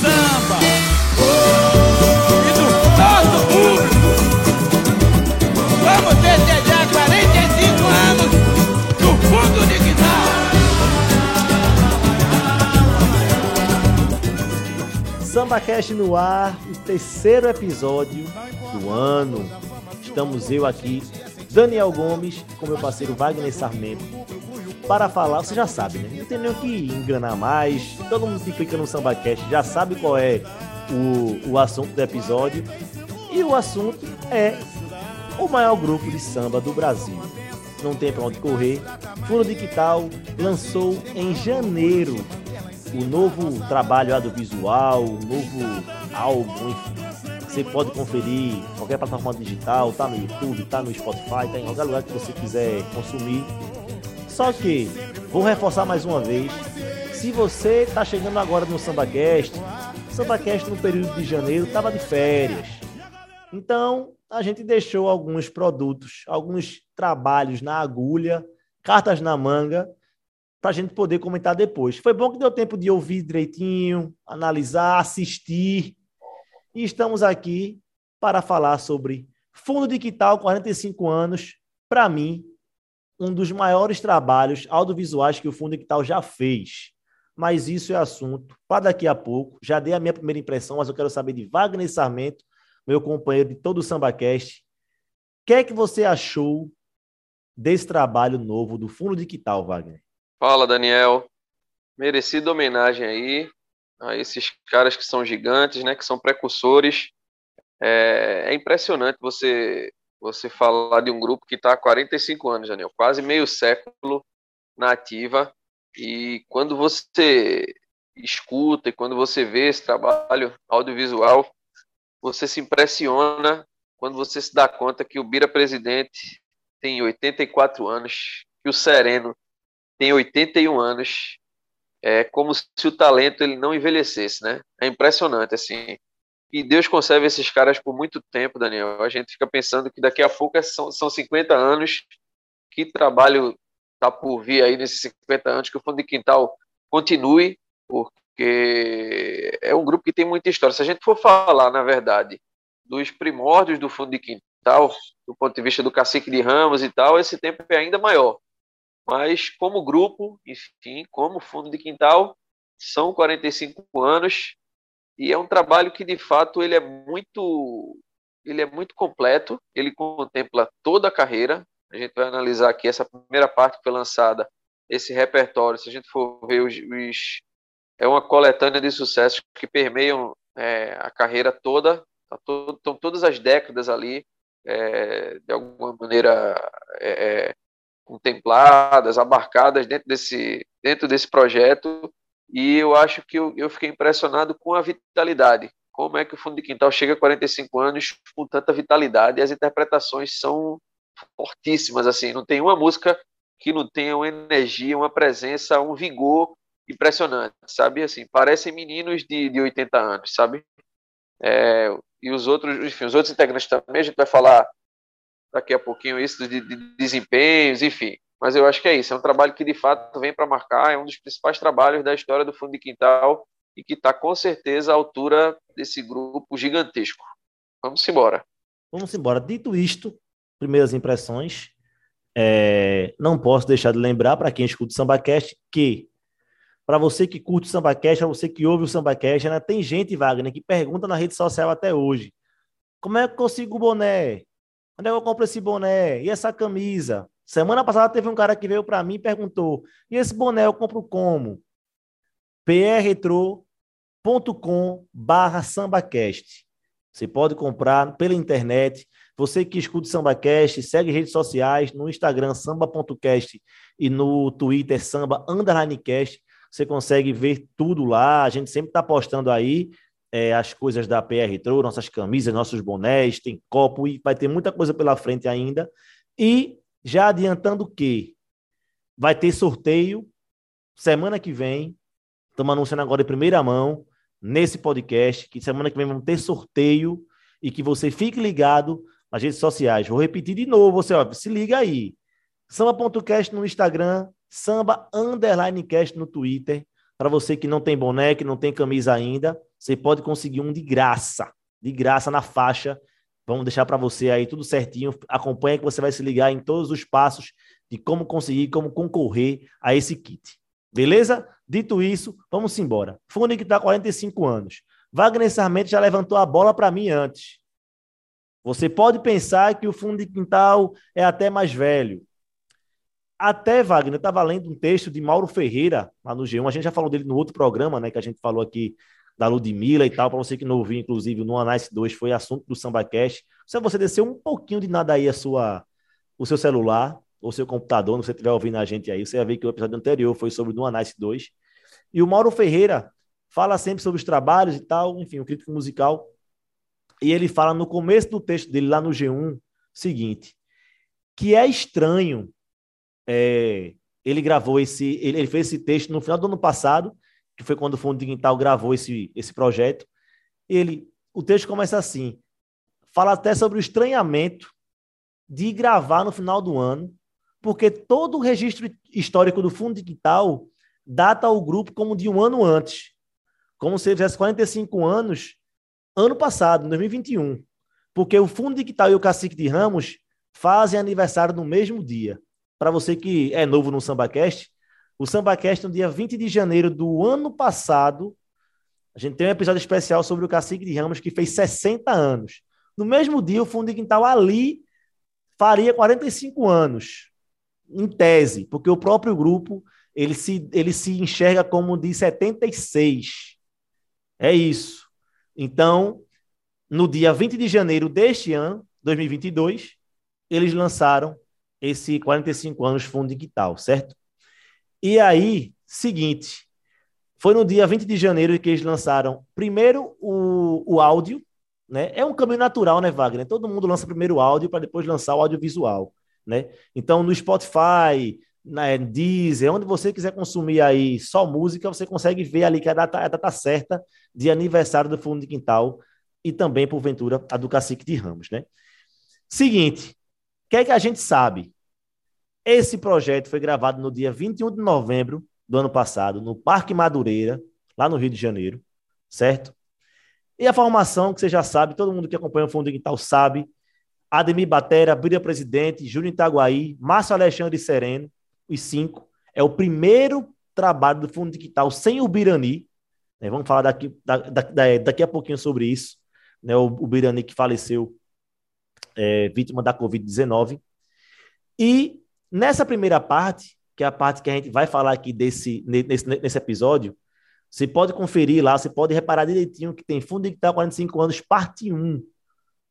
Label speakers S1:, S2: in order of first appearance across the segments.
S1: samba e do nosso público. Vamos festejar 45 anos do fundo de quintal.
S2: Samba Cast no ar, o terceiro episódio do ano. Estamos eu aqui, Daniel Gomes, com meu parceiro Wagner Sarmento, para falar, você já sabe, né? Não tem nem o que enganar mais. Todo mundo que clica no SambaCast já sabe qual é o, o assunto do episódio. E o assunto é o maior grupo de samba do Brasil. Não tem para onde correr. Fundo de Quital lançou em janeiro o novo trabalho audiovisual, o novo álbum, enfim. Você pode conferir qualquer plataforma digital, tá no YouTube, tá no Spotify, tá em qualquer lugar que você quiser consumir. Só que, vou reforçar mais uma vez, se você está chegando agora no SambaCast, SambaCast no período de janeiro estava de férias. Então, a gente deixou alguns produtos, alguns trabalhos na agulha, cartas na manga, para a gente poder comentar depois. Foi bom que deu tempo de ouvir direitinho, analisar, assistir. E estamos aqui para falar sobre Fundo de Quital, 45 anos. Para mim, um dos maiores trabalhos audiovisuais que o Fundo Quital já fez. Mas isso é assunto para daqui a pouco. Já dei a minha primeira impressão, mas eu quero saber de Wagner Sarmento, meu companheiro de todo o SambaCast. O que é que você achou desse trabalho novo do Fundo de Quital, Wagner?
S3: Fala, Daniel. Merecida homenagem aí a esses caras que são gigantes, né, que são precursores. É, é impressionante você você falar de um grupo que está há 45 anos, Daniel, quase meio século na ativa. E quando você escuta e quando você vê esse trabalho audiovisual, você se impressiona quando você se dá conta que o Bira Presidente tem 84 anos, que o Sereno tem 81 anos. É como se o talento ele não envelhecesse, né? É impressionante, assim. E Deus conserve esses caras por muito tempo, Daniel. A gente fica pensando que daqui a pouco é, são, são 50 anos. Que trabalho está por vir aí nesses 50 anos? Que o Fundo de Quintal continue, porque é um grupo que tem muita história. Se a gente for falar, na verdade, dos primórdios do Fundo de Quintal, do ponto de vista do Cacique de Ramos e tal, esse tempo é ainda maior. Mas, como grupo, enfim, como Fundo de Quintal, são 45 anos e é um trabalho que de fato ele é muito ele é muito completo, ele contempla toda a carreira. A gente vai analisar aqui essa primeira parte que foi lançada, esse repertório. Se a gente for ver os, os é uma coletânea de sucessos que permeiam é, a carreira toda, tá todo, estão todas as décadas ali, é, de alguma maneira é, é contempladas, abarcadas dentro desse, dentro desse projeto e eu acho que eu, eu fiquei impressionado com a vitalidade. Como é que o Fundo de Quintal chega a 45 anos com tanta vitalidade e as interpretações são fortíssimas, assim, não tem uma música que não tenha uma energia, uma presença, um vigor impressionante, sabe? Assim, parecem meninos de, de 80 anos, sabe? É, e os outros, enfim, os outros integrantes também, a gente vai falar daqui a pouquinho isso de, de desempenhos, enfim. Mas eu acho que é isso, é um trabalho que de fato vem para marcar, é um dos principais trabalhos da história do Fundo de Quintal e que está com certeza à altura desse grupo gigantesco. Vamos embora.
S2: Vamos embora. Dito isto, primeiras impressões, é, não posso deixar de lembrar para quem escuta o SambaCast que para você que curte o SambaCast, para você que ouve o SambaCast, ainda tem gente, Wagner, que pergunta na rede social até hoje, como é que eu consigo o boné? Onde é que eu compro esse boné? E essa camisa? Semana passada teve um cara que veio para mim e perguntou: e esse boné eu compro como? prretro.com/barra sambacast. Você pode comprar pela internet. Você que escuta o SambaCast, segue redes sociais, no Instagram samba.cast e no Twitter samba. Você consegue ver tudo lá. A gente sempre está postando aí é, as coisas da PR Retro, nossas camisas, nossos bonés, tem copo e vai ter muita coisa pela frente ainda. E já adiantando que vai ter sorteio semana que vem. Estamos anunciando agora em primeira mão nesse podcast que semana que vem vamos ter sorteio e que você fique ligado nas redes sociais. Vou repetir de novo, você ó, se liga aí. Samba.cast no Instagram, samba underline cast no Twitter, Para você que não tem boné, que não tem camisa ainda, você pode conseguir um de graça, de graça na faixa. Vamos deixar para você aí tudo certinho. Acompanha que você vai se ligar em todos os passos de como conseguir, como concorrer a esse kit. Beleza? Dito isso, vamos embora. Fundo que está 45 anos. Wagner Sarmento já levantou a bola para mim antes. Você pode pensar que o fundo de quintal é até mais velho. Até, Wagner, estava lendo um texto de Mauro Ferreira, lá no G1. A gente já falou dele no outro programa, né? Que a gente falou aqui da Ludmilla e tal. Para você que não ouviu, inclusive, no Anais 2 foi assunto do SambaCast. Se você descer um pouquinho de nada aí a sua, o seu celular ou seu computador, se você estiver ouvindo a gente aí, você vai ver que o episódio anterior foi sobre o Anais 2. E o Mauro Ferreira fala sempre sobre os trabalhos e tal, enfim, o crítico musical. E ele fala no começo do texto dele, lá no G1, seguinte: que é estranho é, ele gravou esse, ele, ele, fez esse texto no final do ano passado, que foi quando o Fundo Digital gravou esse, esse projeto. Ele, o texto começa assim, fala até sobre o estranhamento de gravar no final do ano, porque todo o registro histórico do Fundo Digital data o grupo como de um ano antes, como se ele tivesse 45 anos ano passado, 2021, porque o Fundo Digital e o Cacique de Ramos fazem aniversário no mesmo dia para você que é novo no SambaCast, o SambaCast, no dia 20 de janeiro do ano passado, a gente tem um episódio especial sobre o Cacique de Ramos, que fez 60 anos. No mesmo dia, o Fundo de Quintal ali faria 45 anos, em tese, porque o próprio grupo ele se, ele se enxerga como de 76. É isso. Então, no dia 20 de janeiro deste ano, 2022, eles lançaram esse 45 anos fundo digital, certo? E aí, seguinte, foi no dia 20 de janeiro que eles lançaram primeiro o, o áudio, né? É um caminho natural, né, Wagner? Todo mundo lança primeiro o áudio para depois lançar o audiovisual, né? Então, no Spotify, na Deezer, onde você quiser consumir aí só música, você consegue ver ali que a data, a data certa de aniversário do Fundo de Quintal e também, porventura, a do Cacique de Ramos, né? Seguinte, que é que a gente sabe? Esse projeto foi gravado no dia 21 de novembro do ano passado, no Parque Madureira, lá no Rio de Janeiro, certo? E a formação, que você já sabe, todo mundo que acompanha o Fundo Digital sabe, Ademir Batera, Brilha Presidente, Júnior Itaguaí, Márcio Alexandre Sereno, os cinco. É o primeiro trabalho do Fundo Digital sem o Birani. Né? Vamos falar daqui, da, da, daqui a pouquinho sobre isso. Né? O, o Birani que faleceu é, vítima da Covid-19. E nessa primeira parte, que é a parte que a gente vai falar aqui desse, nesse, nesse episódio, você pode conferir lá, você pode reparar direitinho que tem Fundo Digital 45 anos, parte 1.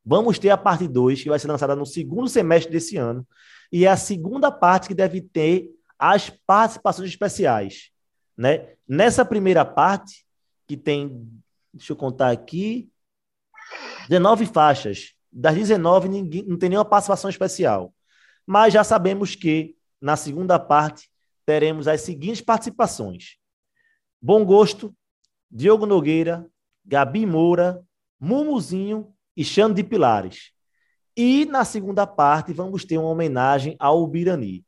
S2: Vamos ter a parte 2, que vai ser lançada no segundo semestre desse ano. E é a segunda parte que deve ter as participações especiais. Né? Nessa primeira parte, que tem, deixa eu contar aqui, 19 faixas das 19, ninguém, não tem nenhuma participação especial. Mas já sabemos que, na segunda parte, teremos as seguintes participações: Bom Gosto, Diogo Nogueira, Gabi Moura, Mumuzinho e Xande de Pilares. E na segunda parte, vamos ter uma homenagem ao Birani.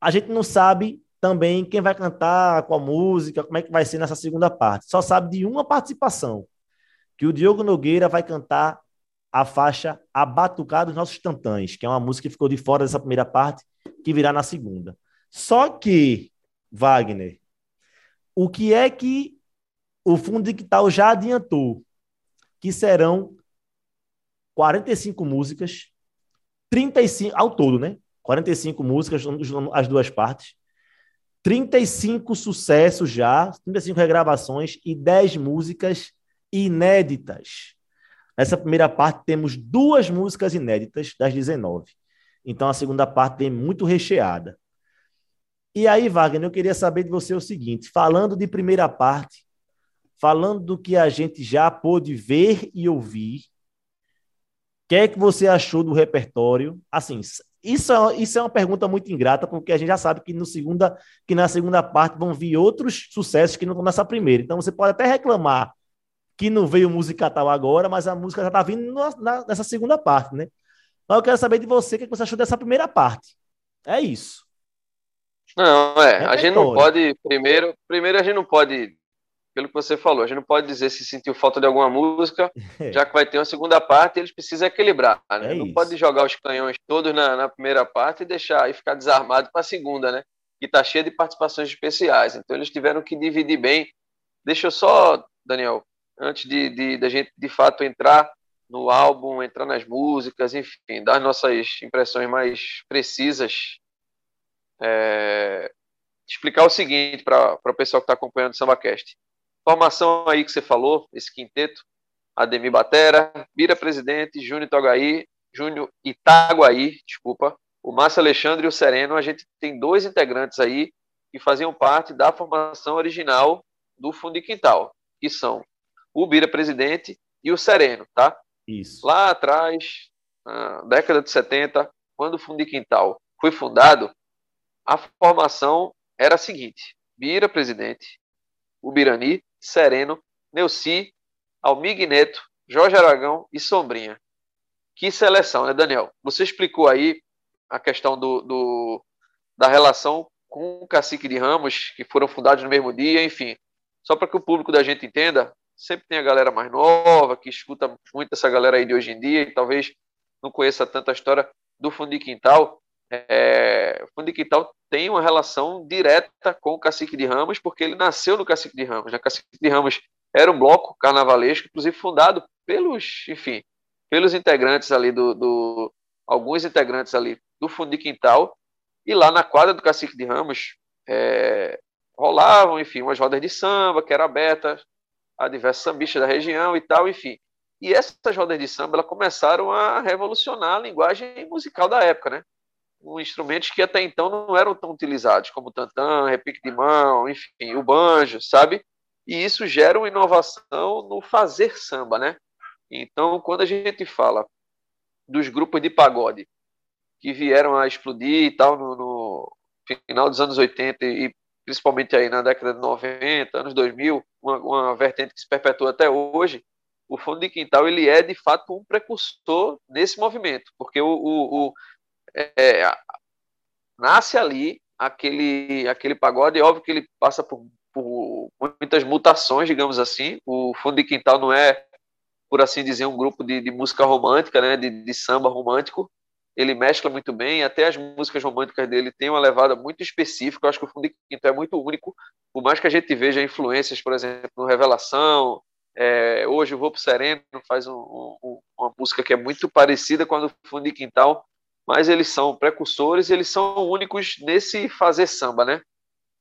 S2: A gente não sabe também quem vai cantar, qual música, como é que vai ser nessa segunda parte. Só sabe de uma participação, que o Diogo Nogueira vai cantar a faixa A Batucada dos Nossos Tantãs, que é uma música que ficou de fora dessa primeira parte, que virá na segunda. Só que, Wagner, o que é que o Fundo Digital já adiantou? Que serão 45 músicas, 35 ao todo, né? 45 músicas, as duas partes. 35 sucessos já, 35 regravações e 10 músicas inéditas. Nessa primeira parte, temos duas músicas inéditas das 19. Então, a segunda parte vem muito recheada. E aí, Wagner, eu queria saber de você o seguinte: falando de primeira parte, falando do que a gente já pôde ver e ouvir, o que é que você achou do repertório? Assim, isso é, isso é uma pergunta muito ingrata, porque a gente já sabe que, no segunda, que na segunda parte vão vir outros sucessos que não estão nessa primeira. Então, você pode até reclamar que não veio música tal agora, mas a música já tá vindo na, nessa segunda parte, né? Mas eu quero saber de você o que você achou dessa primeira parte. É isso.
S3: Não, é, a gente não pode, primeiro, primeiro a gente não pode, pelo que você falou, a gente não pode dizer se sentiu falta de alguma música, é. já que vai ter uma segunda parte, eles precisam equilibrar, né? É não isso. pode jogar os canhões todos na, na primeira parte e deixar e ficar desarmado para a segunda, né? Que tá cheia de participações especiais. Então eles tiveram que dividir bem. Deixa eu só, Daniel, antes de, de, de gente de fato entrar no álbum, entrar nas músicas, enfim, dar nossas impressões mais precisas é, explicar o seguinte para o pessoal que está acompanhando o SambaCast. Formação aí que você falou, esse quinteto, Ademir Batera, Bira Presidente, Júnior Togaí, Júnior Itaguaí, desculpa, o Márcio Alexandre e o Sereno, a gente tem dois integrantes aí que faziam parte da formação original do Fundo de Quintal, que são o Bira Presidente e o Sereno, tá?
S2: Isso.
S3: Lá atrás, na década de 70, quando o Fundo de Quintal foi fundado, a formação era a seguinte: Bira, presidente, Ubirani, Sereno, Neuci, Almig Neto, Jorge Aragão e Sombrinha. Que seleção, né, Daniel? Você explicou aí a questão do, do da relação com o Cacique de Ramos, que foram fundados no mesmo dia, enfim. Só para que o público da gente entenda, sempre tem a galera mais nova, que escuta muito essa galera aí de hoje em dia, e talvez não conheça tanta história do Fundo de Quintal é, o Fundo de Quintal tem uma relação direta com o Cacique de Ramos, porque ele nasceu no Cacique de Ramos. Né? Cacique de Ramos era um bloco carnavalesco, inclusive fundado pelos, enfim, pelos integrantes ali do, do alguns integrantes ali do Fundo de Quintal, e lá na quadra do Cacique de Ramos é, rolavam, enfim, umas rodas de samba que eram abertas a diversos sambistas da região e tal, enfim. E essas rodas de samba elas começaram a revolucionar a linguagem musical da época, né? com instrumentos que até então não eram tão utilizados, como o tantã, repique de mão, enfim, o banjo, sabe? E isso gera uma inovação no fazer samba, né? Então, quando a gente fala dos grupos de pagode que vieram a explodir e tal no, no final dos anos 80 e principalmente aí na década de 90, anos 2000, uma, uma vertente que se perpetua até hoje, o fundo de quintal ele é de fato um precursor nesse movimento, porque o, o, o é, nasce ali aquele, aquele pagode, é óbvio que ele passa por, por, muitas mutações, digamos assim. O Fundo de Quintal não é, por assim dizer, um grupo de, de música romântica, né, de, de, samba romântico. Ele mescla muito bem, até as músicas românticas dele têm uma levada muito específica. Eu acho que o Fundo de Quintal é muito único, por mais que a gente veja influências, por exemplo, no Revelação. É, hoje o Vou Pro Sereno faz um, um, uma música que é muito parecida com a do Fundo de Quintal, mas eles são precursores, eles são únicos nesse fazer samba, né?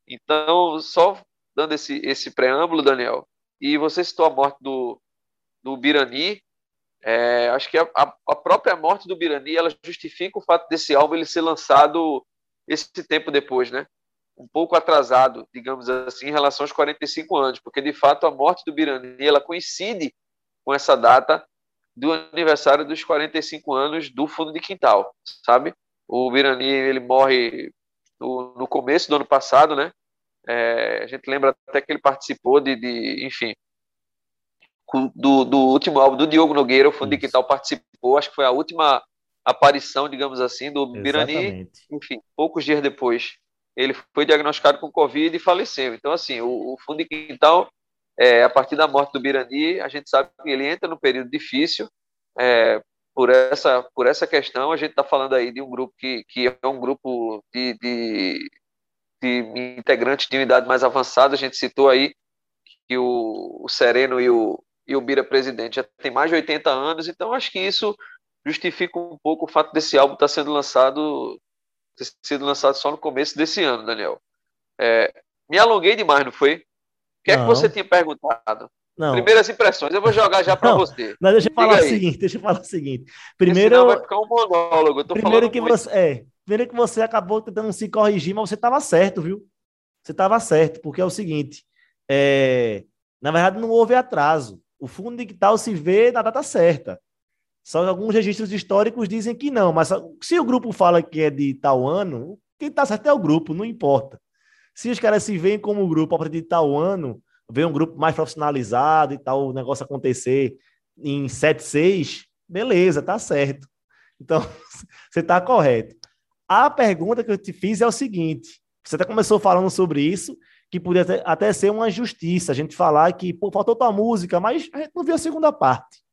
S3: Então, só dando esse, esse preâmbulo, Daniel, e você citou a morte do, do Birani, é, acho que a, a, própria morte do Birani, ela justifica o fato desse álbum ele ser lançado esse tempo depois, né? Um pouco atrasado, digamos assim, em relação aos 45 anos, porque de fato a morte do Birani, ela coincide com essa data do aniversário dos 45 anos do Fundo de Quintal, sabe? O Birani, ele morre no, no começo do ano passado, né? É, a gente lembra até que ele participou de, de enfim, do, do, último álbum do Diogo Nogueira, o Fundo Isso. de Quintal participou, acho que foi a última aparição, digamos assim, do Birani, enfim, poucos dias depois, ele foi diagnosticado com Covid e faleceu. Então, assim, o, o Fundo de Quintal é, a partir da morte do Birani, a gente sabe que ele entra no período difícil. É, por essa, por essa questão, a gente está falando aí de um grupo que, que é um grupo de, de, de integrantes de unidade mais avançada. A gente citou aí que o, o Sereno e o, e o Bira Presidente já tem mais de 80 anos, então acho que isso justifica um pouco o fato desse álbum estar tá sendo lançado ter sido lançado só no começo desse ano, Daniel. É, me alonguei demais, não foi? que é que você tinha perguntado? Não. Primeiras impressões, eu vou jogar já para você.
S2: Mas deixa eu falar o seguinte, deixa eu falar o seguinte. Primeiro,
S3: vai ficar um monólogo.
S2: primeiro que muito. você, é, primeiro que você acabou tentando se corrigir, mas você estava certo, viu? Você estava certo, porque é o seguinte, é, na verdade não houve atraso. O fundo digital se vê na data certa. Só alguns registros históricos dizem que não, mas se o grupo fala que é de tal ano, quem está certo é o grupo, não importa. Se os caras se veem como grupo a partir de tal ano, ver um grupo mais profissionalizado e tal, o negócio acontecer em 7-6, beleza, tá certo. Então, você está correto. A pergunta que eu te fiz é o seguinte: Você até começou falando sobre isso, que podia até ser uma justiça a gente falar que pô, faltou tua música, mas a gente não viu a segunda parte.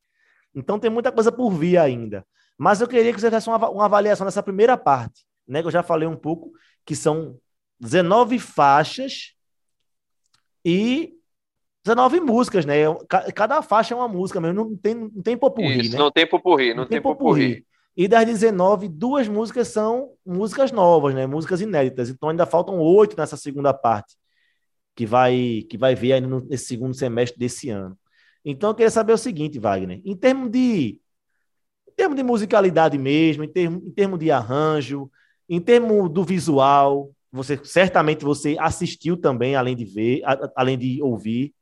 S2: Então tem muita coisa por vir ainda. Mas eu queria que você fizesse uma, uma avaliação dessa primeira parte, né? Que eu já falei um pouco, que são 19 faixas e 19 músicas, né? Cada faixa é uma música mesmo, não tem, não tem popurri, Isso, né?
S3: Não tem popurri, não, não tem, tem popurri.
S2: E das 19, duas músicas são músicas novas, né? Músicas inéditas. Então ainda faltam oito nessa segunda parte, que vai que vai vir ainda nesse segundo semestre desse ano. Então eu queria saber o seguinte, Wagner, em termos de em termos de musicalidade mesmo, em termos, em termos de arranjo, em termos do visual, você certamente você assistiu também, além de ver, a, além de ouvir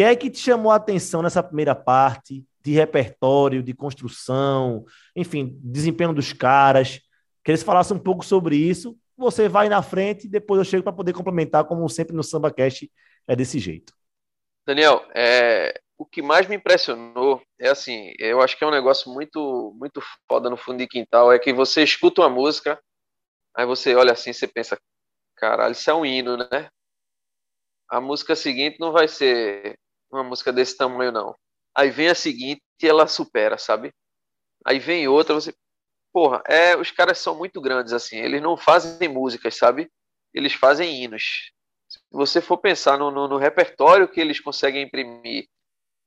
S2: que é que te chamou a atenção nessa primeira parte de repertório, de construção, enfim, desempenho dos caras? Queria que você falasse um pouco sobre isso. Você vai na frente, depois eu chego para poder complementar, como sempre no SambaCast é desse jeito.
S3: Daniel, é, o que mais me impressionou é assim, eu acho que é um negócio muito muito foda no fundo de quintal, é que você escuta uma música, aí você olha assim, você pensa, caralho, isso é um hino, né? A música seguinte não vai ser uma música desse tamanho, não. Aí vem a seguinte e ela supera, sabe? Aí vem outra, você. Porra, é, os caras são muito grandes, assim. Eles não fazem músicas, sabe? Eles fazem hinos. Se você for pensar no, no, no repertório que eles conseguem imprimir,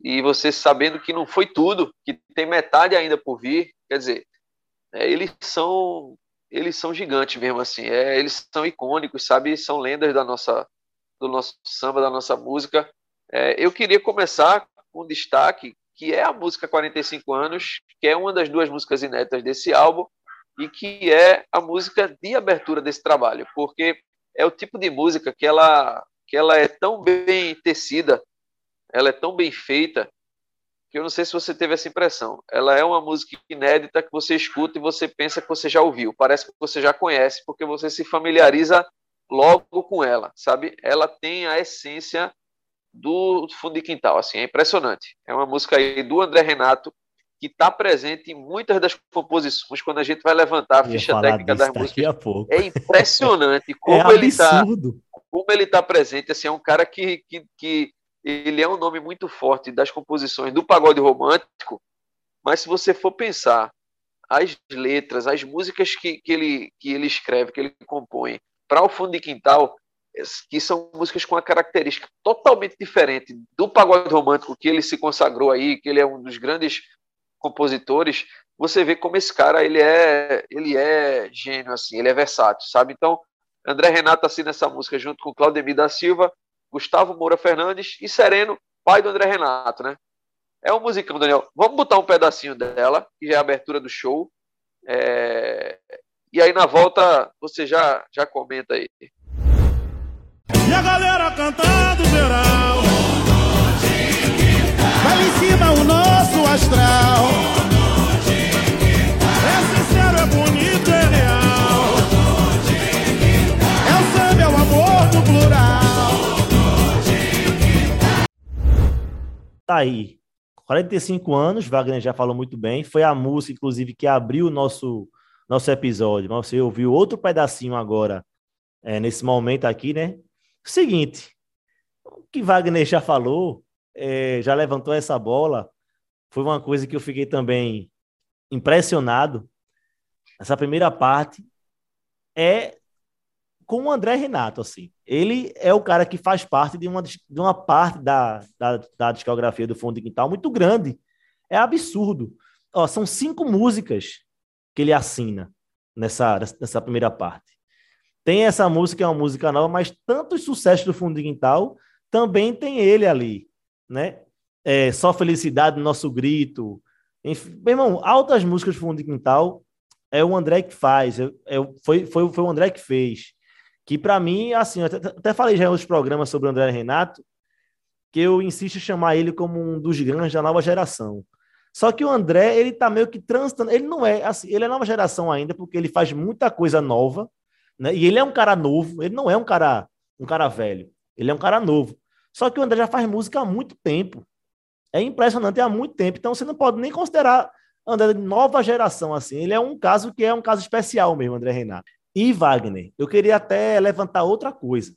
S3: e você sabendo que não foi tudo, que tem metade ainda por vir, quer dizer, é, eles são eles são gigantes mesmo assim, é, eles são icônicos, sabe? São lendas da nossa do nosso samba, da nossa música. É, eu queria começar com um destaque, que é a música 45 anos, que é uma das duas músicas inéditas desse álbum, e que é a música de abertura desse trabalho, porque é o tipo de música que ela, que ela é tão bem tecida, ela é tão bem feita, que eu não sei se você teve essa impressão. Ela é uma música inédita que você escuta e você pensa que você já ouviu, parece que você já conhece, porque você se familiariza logo com ela, sabe? Ela tem a essência do fundo de quintal, assim, é impressionante. É uma música aí do André Renato que está presente em muitas das composições quando a gente vai levantar a ficha técnica das músicas. É impressionante como é ele está como ele está presente, assim, é um cara que, que, que ele é um nome muito forte das composições do pagode romântico, mas se você for pensar as letras, as músicas que, que, ele, que ele escreve, que ele compõe para o fundo de quintal, que são músicas com uma característica totalmente diferente do pagode romântico que ele se consagrou aí, que ele é um dos grandes compositores, você vê como esse cara ele é ele é gênio assim, ele é versátil, sabe? Então, André Renato assina essa música junto com Claudemir da Silva, Gustavo Moura Fernandes e Sereno, pai do André Renato, né? É um musicão, Daniel. Vamos botar um pedacinho dela, que já é a abertura do show. É... E aí na volta você já já comenta aí.
S1: A galera cantando geral. Vai em cima o nosso astral. É sincero, é bonito, é real. É o samba, é o amor do plural.
S2: Tá aí. 45 anos, Wagner já falou muito bem. Foi a música, inclusive, que abriu o nosso, nosso episódio. Mas você ouviu outro pedacinho agora, é, nesse momento aqui, né? Seguinte, o que Wagner já falou, é, já levantou essa bola, foi uma coisa que eu fiquei também impressionado. Essa primeira parte é com o André Renato, assim. Ele é o cara que faz parte de uma, de uma parte da, da, da discografia do Fundo de Quintal muito grande. É absurdo. Ó, são cinco músicas que ele assina nessa, nessa primeira parte. Tem essa música, é uma música nova, mas tantos sucessos do Fundo de Quintal também tem ele ali, né? É, Só Felicidade, Nosso Grito. Enfim, meu irmão, altas músicas do Fundo de Quintal é o André que faz, é, é, foi, foi, foi o André que fez. Que para mim, assim, até, até falei já em outros programas sobre o André Renato, que eu insisto em chamar ele como um dos grandes da nova geração. Só que o André, ele tá meio que transitando, ele não é, assim, ele é nova geração ainda, porque ele faz muita coisa nova, né? E ele é um cara novo, ele não é um cara, um cara velho. Ele é um cara novo. Só que o André já faz música há muito tempo. É impressionante, há muito tempo. Então você não pode nem considerar André de nova geração assim. Ele é um caso que é um caso especial mesmo, André Renato. E Wagner, eu queria até levantar outra coisa.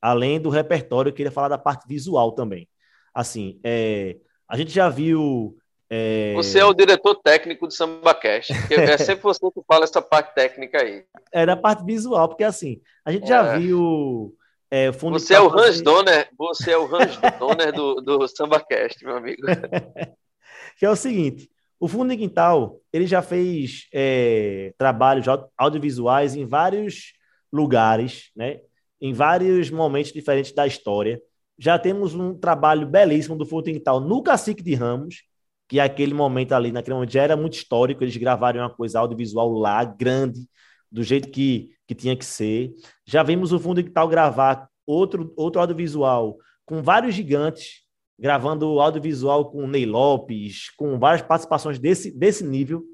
S2: Além do repertório, eu queria falar da parte visual também. Assim, é, a gente já viu. É...
S3: Você é o diretor técnico do SambaCast. É sempre você que fala essa parte técnica aí.
S2: É da parte visual, porque assim, a gente já
S3: É.
S2: viu. É, fundo
S3: Você é o Hans Donner, você é o Hans Donner do, do SambaCast, meu amigo.
S2: que é o seguinte: o Fundo de Quintal ele já fez é, trabalhos au- audiovisuais em vários lugares, né? em vários momentos diferentes da história. Já temos um trabalho belíssimo do Fundo de Quintal no Cacique de Ramos, que aquele momento ali, naquele momento já era muito histórico, eles gravaram uma coisa audiovisual lá, grande, do jeito que, que tinha que ser. Já vimos o Fundo de Quintal gravar outro, outro audiovisual com vários gigantes, gravando audiovisual com Ney Lopes, com várias participações desse, desse nível,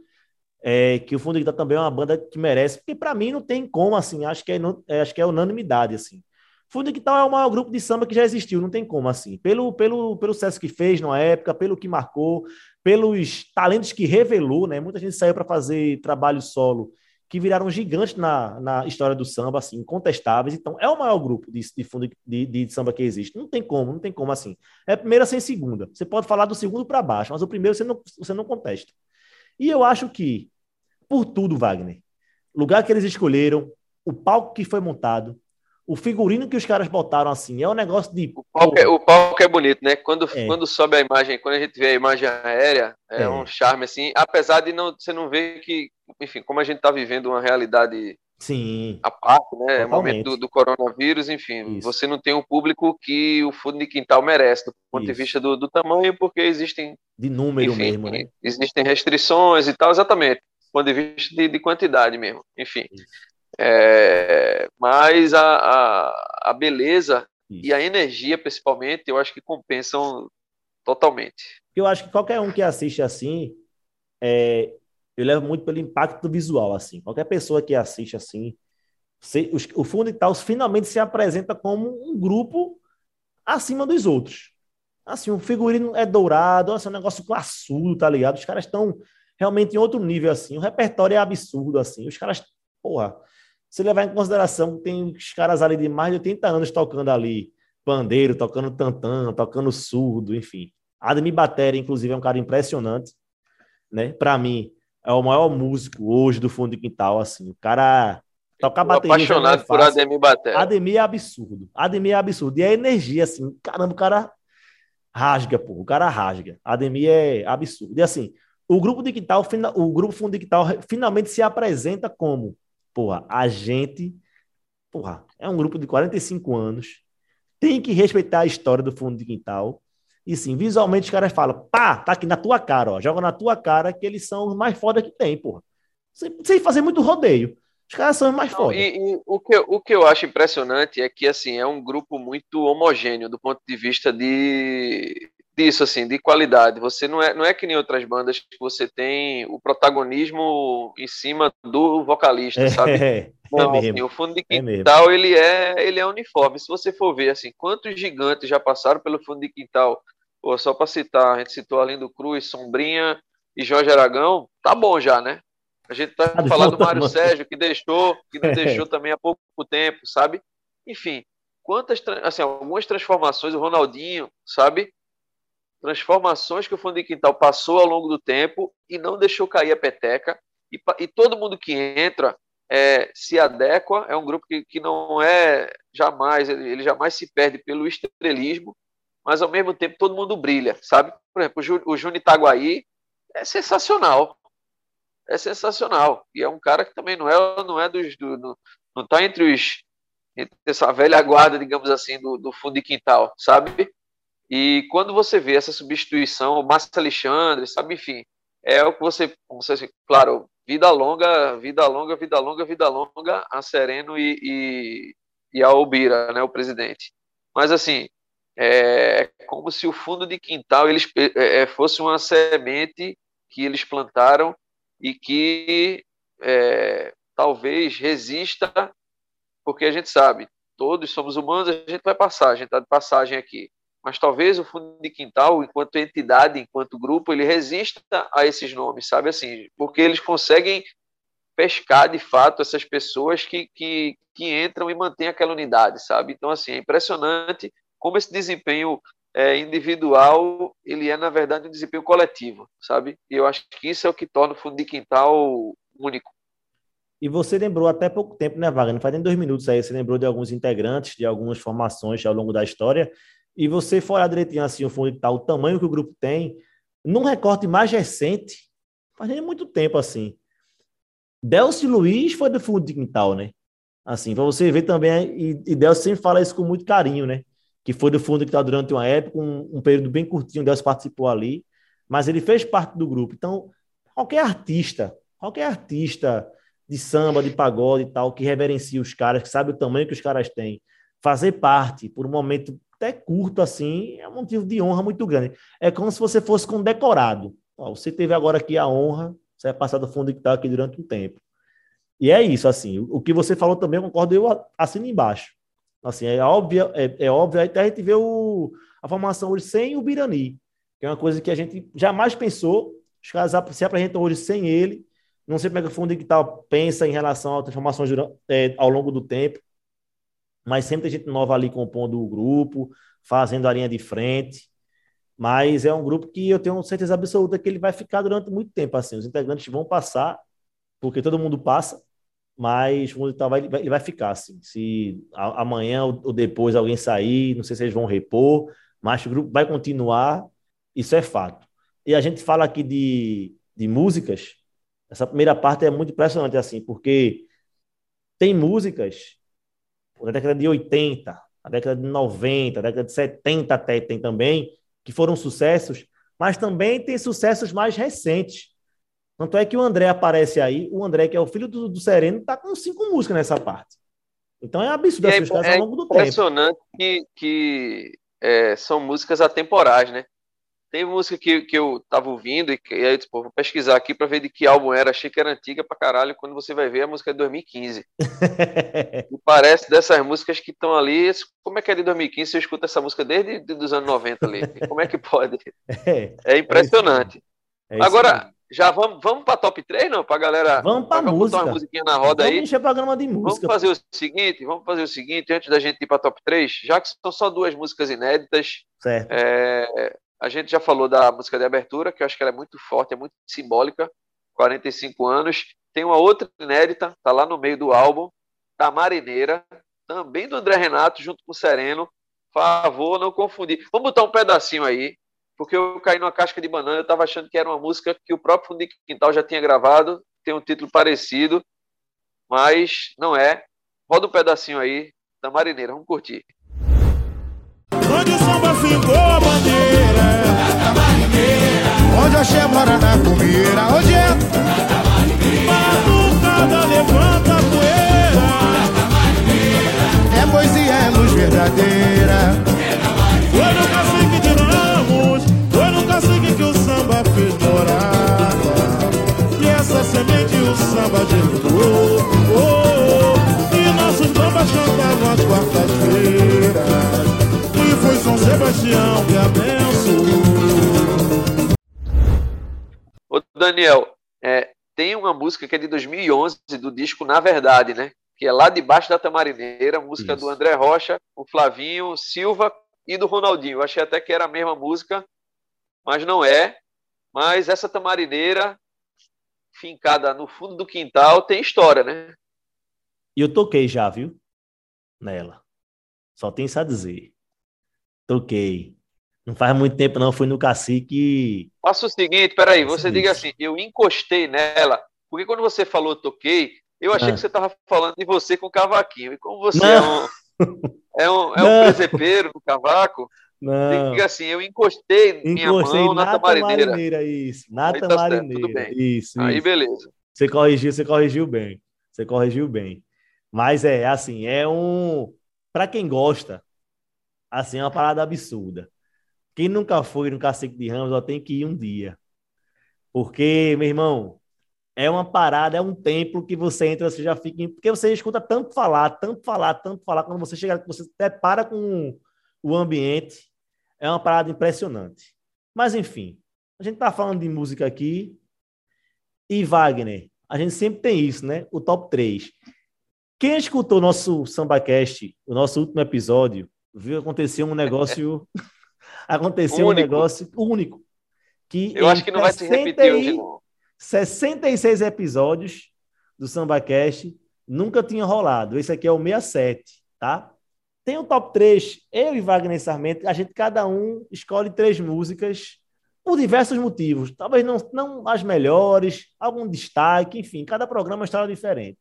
S2: é, que o Fundo de Quintal também é uma banda que merece, porque para mim não tem como, assim, acho que é, é, acho que é unanimidade, assim. Fundo de Quintal é o maior grupo de samba que já existiu, não tem como, assim. Pelo, pelo, pelo sucesso que fez na época, pelo que marcou, pelos talentos que revelou, né? Muita gente saiu para fazer trabalho solo que viraram gigantes na, na história do samba, assim, incontestáveis. Então, é o maior grupo de, de fundo de, de samba que existe. Não tem como, não tem como assim. É primeira sem segunda. Você pode falar do segundo para baixo, mas o primeiro você não, você não contesta. E eu acho que, por tudo, Wagner, lugar que eles escolheram, o palco que foi montado, o figurino que os caras botaram assim, é um negócio de.
S3: O palco, é, o palco é bonito, né? Quando,
S2: É.
S3: quando sobe a imagem, quando a gente vê a imagem aérea, é,
S2: É.
S3: um charme assim, apesar de não, você não ver que, enfim, como a gente está vivendo uma realidade
S2: Sim,
S3: à parte, né? É o
S2: Totalmente.
S3: momento do, do coronavírus, enfim,
S2: Isso.
S3: você não tem o público que o fundo de quintal merece, do ponto de
S2: Isso.
S3: vista do, do tamanho, porque existem,
S2: de número
S3: enfim,
S2: mesmo, né?
S3: existem restrições e tal, exatamente, do ponto de vista de, de quantidade mesmo, enfim.
S2: Isso.
S3: É, mas a, a, a beleza
S2: Isso.
S3: e a energia, principalmente, eu acho que compensam totalmente.
S2: Eu acho que qualquer um que assiste assim, é, eu levo muito pelo impacto visual, assim. Qualquer pessoa que assiste assim, se- os- o Fundo e Tal finalmente se apresenta como um grupo acima dos outros. Assim, o figurino é dourado, assim, é um negócio classudo, tá ligado? Os caras estão realmente em outro nível, assim. O repertório é absurdo, assim. Os caras, porra, se levar em consideração que tem os caras ali de mais de 80 anos tocando ali pandeiro, tocando tantã, tocando surdo, enfim. Ademir Batera, inclusive, é um cara impressionante, né? Para mim, é o maior músico hoje do fundo de quintal, assim. O cara tocar bateria é
S3: apaixonado por
S2: fácil.
S3: Ademir Batera.
S2: Ademir é absurdo. Ademir é absurdo. E a energia, assim, caramba, o cara rasga, pô. O cara rasga. Ademir é absurdo. E assim, o grupo de quintal, o grupo fundo de quintal finalmente se apresenta como, porra, a gente, porra, é um grupo de 45 anos, tem que respeitar a história do fundo de quintal. E sim, visualmente os caras falam, pá, tá aqui na tua cara, ó. Joga na tua cara que eles são os mais foda que tem, porra. Sem, sem fazer muito rodeio. Os caras são os mais foda.
S3: e, e o, que, eu- o que eu acho impressionante é que assim é um grupo muito homogêneo do ponto de vista de disso assim de qualidade. Você não é não é que nem outras bandas que você tem o protagonismo em cima do vocalista, sabe?
S2: É,
S3: Não,
S2: é
S3: assim,
S2: mesmo.
S3: o fundo de
S2: É
S3: quintal ele é ele é uniforme. Se você for ver assim, quantos gigantes já passaram pelo fundo de quintal? Pô, só para citar, a gente citou Alindo Cruz, Sombrinha e Jorge Aragão, tá bom já, né? A gente tá
S2: Tá de
S3: falando do
S2: volta,
S3: Mário. Sérgio que deixou, que nos
S2: É.
S3: deixou também há pouco tempo, sabe? Enfim, quantas assim, algumas transformações, o Ronaldinho, sabe? Transformações que o fundo de quintal passou ao longo do tempo e não deixou cair a peteca. E, e todo mundo que entra é, se adequa, é um grupo que, que não é jamais, ele, ele jamais se perde pelo estrelismo, mas ao mesmo tempo todo mundo brilha, sabe? Por exemplo, o, Júnior Itaguaí é sensacional. É sensacional. E é um cara que também não é, não é dos. Do, não está entre os. Entre essa velha guarda, digamos assim, do, do fundo de quintal, sabe? E quando você vê essa substituição, Márcio Alexandre, sabe? Enfim, é o que você. você claro, vida longa, vida longa, vida longa, vida longa a Sereno e, e, e a Obira, né? O presidente. Mas assim, é como se o fundo de quintal eles é, fosse uma semente que eles plantaram e que é, talvez resista, porque a gente sabe, todos somos humanos, a gente vai passar, a gente está de passagem aqui. Mas talvez o fundo de quintal, enquanto entidade, enquanto grupo, ele resista a esses nomes, sabe assim? Porque eles conseguem pescar de fato essas pessoas que, que, que entram e mantêm aquela unidade, sabe? Então, assim, é impressionante como esse desempenho é, individual ele é, na verdade, um desempenho coletivo, sabe? E eu acho que isso é o que torna o fundo de quintal único.
S2: E você lembrou até pouco tempo, né, Wagner? Faz nem dois minutos aí, você lembrou de alguns integrantes, de algumas formações ao longo da história, e você for olhar direitinho assim o fundo quintal, o tamanho que o grupo tem, num recorte mais recente, faz nem muito tempo assim. Delcio Luiz foi do fundo de quintal, né? Assim, para você ver também, e, e Delcio sempre fala isso com muito carinho, né? Que foi do fundo de quintal durante uma época, um, um período bem curtinho, Delcio participou ali, mas ele fez parte do grupo. Então, qualquer artista, qualquer artista de samba, de pagode e tal, que reverencia os caras, que sabe o tamanho que os caras têm, fazer parte por um momento até curto assim, é um motivo de honra muito grande. É como se você fosse condecorado. Ó, você teve agora aqui a honra você vai passar do fundo que está aqui durante um tempo. E é isso, assim. O que você falou também, eu concordo, eu assino embaixo. Assim, é óbvio, é, é óbvio, até a gente vê o, a formação hoje sem o Birani, que é uma coisa que a gente jamais pensou. Os caras se apresentam hoje sem ele. Não sei como é que o fundo digital pensa em relação a transformações é, ao longo do tempo, mas sempre tem gente nova ali compondo o grupo, fazendo a linha de frente. Mas é um grupo que eu tenho certeza absoluta que ele vai ficar durante muito tempo. Assim, os integrantes vão passar, porque todo mundo passa, mas o ele vai, ele vai ficar assim. Se amanhã ou depois alguém sair, não sei se eles vão repor, mas o grupo vai continuar, isso é fato. E a gente fala aqui de, de músicas, essa primeira parte é muito impressionante, assim, porque tem músicas da década de 80, a década de 90, a década de 70 até tem também, que foram sucessos, mas também tem sucessos mais recentes. Tanto é que o André aparece aí, o André, que é o filho do, do Sereno, está com cinco músicas nessa parte. Então é absurdo é,
S3: é ao longo do tempo. É impressionante que, que é, são músicas atemporais, né? Tem música que, que eu tava ouvindo e, e aí, tipo, vou pesquisar aqui para ver de que álbum era. Achei que era antiga pra caralho. Quando você vai ver, a música é de 2015. e parece dessas músicas que estão ali. Como é que é de 2015? Você escuta essa música desde de, dos anos 90 ali. Como é que pode? É, é impressionante. É isso, Agora, já vamos, vamos para top 3, não? Para galera.
S2: Vamos para música.
S3: uma musiquinha na roda vamos
S2: aí. Vamos programa de música.
S3: Vamos fazer o seguinte, vamos fazer o seguinte, antes da gente ir para top 3, já que são só duas músicas inéditas.
S2: Certo.
S3: É, a gente já falou da música de abertura, que eu acho que ela é muito forte, é muito simbólica. 45 anos. Tem uma outra inédita, tá lá no meio do álbum, da Marineira, também do André Renato, junto com o Sereno. Favor, não confundir. Vamos botar um pedacinho aí, porque eu caí numa casca de banana, eu estava achando que era uma música que o próprio Fundo Quintal já tinha gravado, tem um título parecido, mas não é. Roda um pedacinho aí da Marineira, vamos curtir.
S1: Onde o samba ficou bandeira Onde a Xé mora na comeira Onde é? Batucada levanta a poeira É poesia, é luz verdadeira Foi no cacique de Ramos Foi no cacique que o samba fez morada E essa semente o samba germinou oh, oh, oh. E nossos bambas cantavam as quartas-feiras foi São Sebastião que abençoou.
S3: Ô Daniel, é, tem uma música que é de 2011 do disco Na Verdade, né? Que é lá debaixo da Tamarineira, música Isso. do André Rocha, o Flavinho, Silva e do Ronaldinho. Eu achei até que era a mesma música, mas não é. Mas essa Tamarineira, fincada no fundo do quintal, tem história, né?
S2: E eu toquei já, viu? Nela. Só tem isso a dizer. Toquei. Não faz muito tempo, não. Fui no cacique.
S3: Faça o seguinte, peraí, você diga assim, eu encostei nela, porque quando você falou toquei, eu achei ah. que você estava falando de você com o cavaquinho. E como você é um, é um, é um presepeiro do cavaco,
S2: não.
S3: Diga assim, eu encostei, encostei minha mão na, tamarineira.
S2: tamarineira. Isso, na Aí tamarineira. Tá tudo bem. Isso,
S3: Aí
S2: isso.
S3: beleza.
S2: Você corrigiu, você corrigiu bem. Você corrigiu bem. Mas é assim, é um. Para quem gosta, Assim, é uma parada absurda. Quem nunca foi no Cacique de Ramos, ó, tem que ir um dia. Porque, meu irmão, é uma parada, é um templo que você entra, você já fica. Porque você escuta tanto falar, tanto falar, tanto falar, quando você chega, você até para com o ambiente. É uma parada impressionante. Mas, enfim, a gente tá falando de música aqui. E Wagner, a gente sempre tem isso, né? O top 3. Quem escutou o nosso SambaCast, o nosso último episódio, viu acontecer um negócio. aconteceu um negócio único. Que
S3: Eu acho que não vai se repetir hoje, não.
S2: 66 episódios do SambaCast nunca tinha rolado. Esse aqui é o 67, tá? Tem o top 3, eu e Wagner Sarmento, a gente cada um escolhe três músicas por diversos motivos. Talvez não, não as melhores, algum destaque, enfim, cada programa é uma história diferente.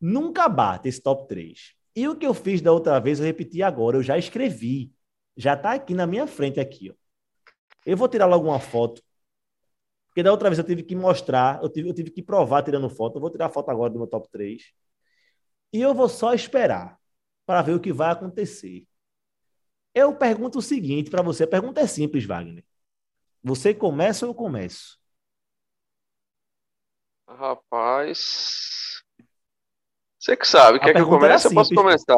S2: Nunca bate esse top 3. E o que eu fiz da outra vez, eu repeti agora, eu já escrevi. Já está aqui na minha frente aqui, ó. Eu vou tirar logo uma foto. Porque da outra vez eu tive que mostrar, eu tive, eu tive que provar tirando foto. Eu vou tirar a foto agora do meu top 3. E eu vou só esperar para ver o que vai acontecer. Eu pergunto o seguinte para você, a pergunta é simples, Wagner. Você começa ou eu começo?
S3: Rapaz. Você que sabe. Quer que eu comece? Eu posso começar.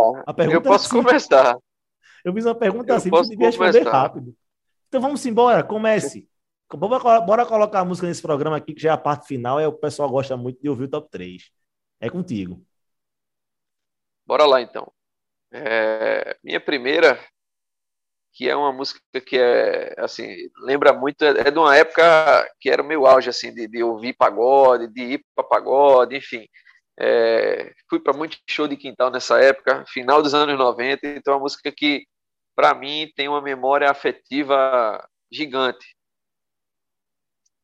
S3: eu posso começar.
S2: Eu fiz uma pergunta assim, você devia responder rápido. Então vamos embora, comece. Bora, bora colocar a música nesse programa aqui, que já é a parte final, é o pessoal gosta muito de ouvir o top 3. É contigo.
S3: Bora lá então. É, minha primeira que é uma música que é assim lembra muito é, é de uma época que era o meu auge assim de, de ouvir pagode de ir para pagode enfim é, fui para muito show de quintal nessa época final dos anos 90 então é uma música que para mim tem uma memória afetiva gigante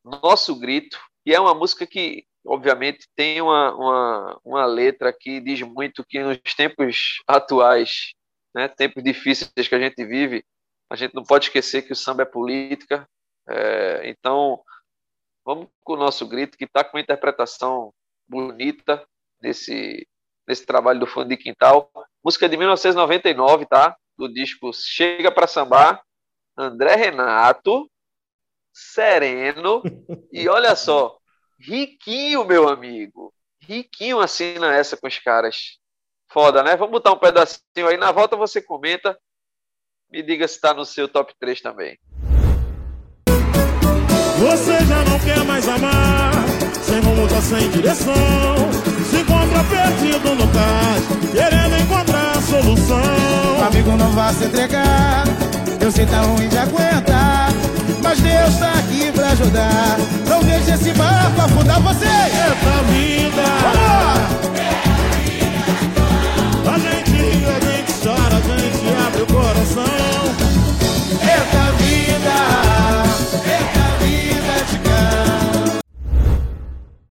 S3: nosso grito e é uma música que obviamente tem uma, uma, uma letra que diz muito que nos tempos atuais né, tempos difíceis que a gente vive, a gente não pode esquecer que o samba é política. É, então, vamos com o nosso grito, que está com uma interpretação bonita desse, desse trabalho do Fundo de Quintal. Música de 1999, tá? Do disco Chega para Sambar, André Renato, Sereno, e olha só, Riquinho, meu amigo. Riquinho assina essa com os caras. Foda, né? Vamos botar um pedacinho aí. Na volta você comenta me diga se está no seu top 3 também.
S1: Você já não quer mais amar, sem rumo, tá sem direção. Se encontra perdido no cais, querendo encontrar a solução.
S4: Amigo, não vá se entregar, eu sei tá ruim de aguentar. Mas Deus tá aqui pra ajudar. Não deixe esse barco afundar você.
S1: Essa vida. Vamos! A gente ri, a gente chora, a gente abre o coração.
S4: Eita vida, eita vida de cá.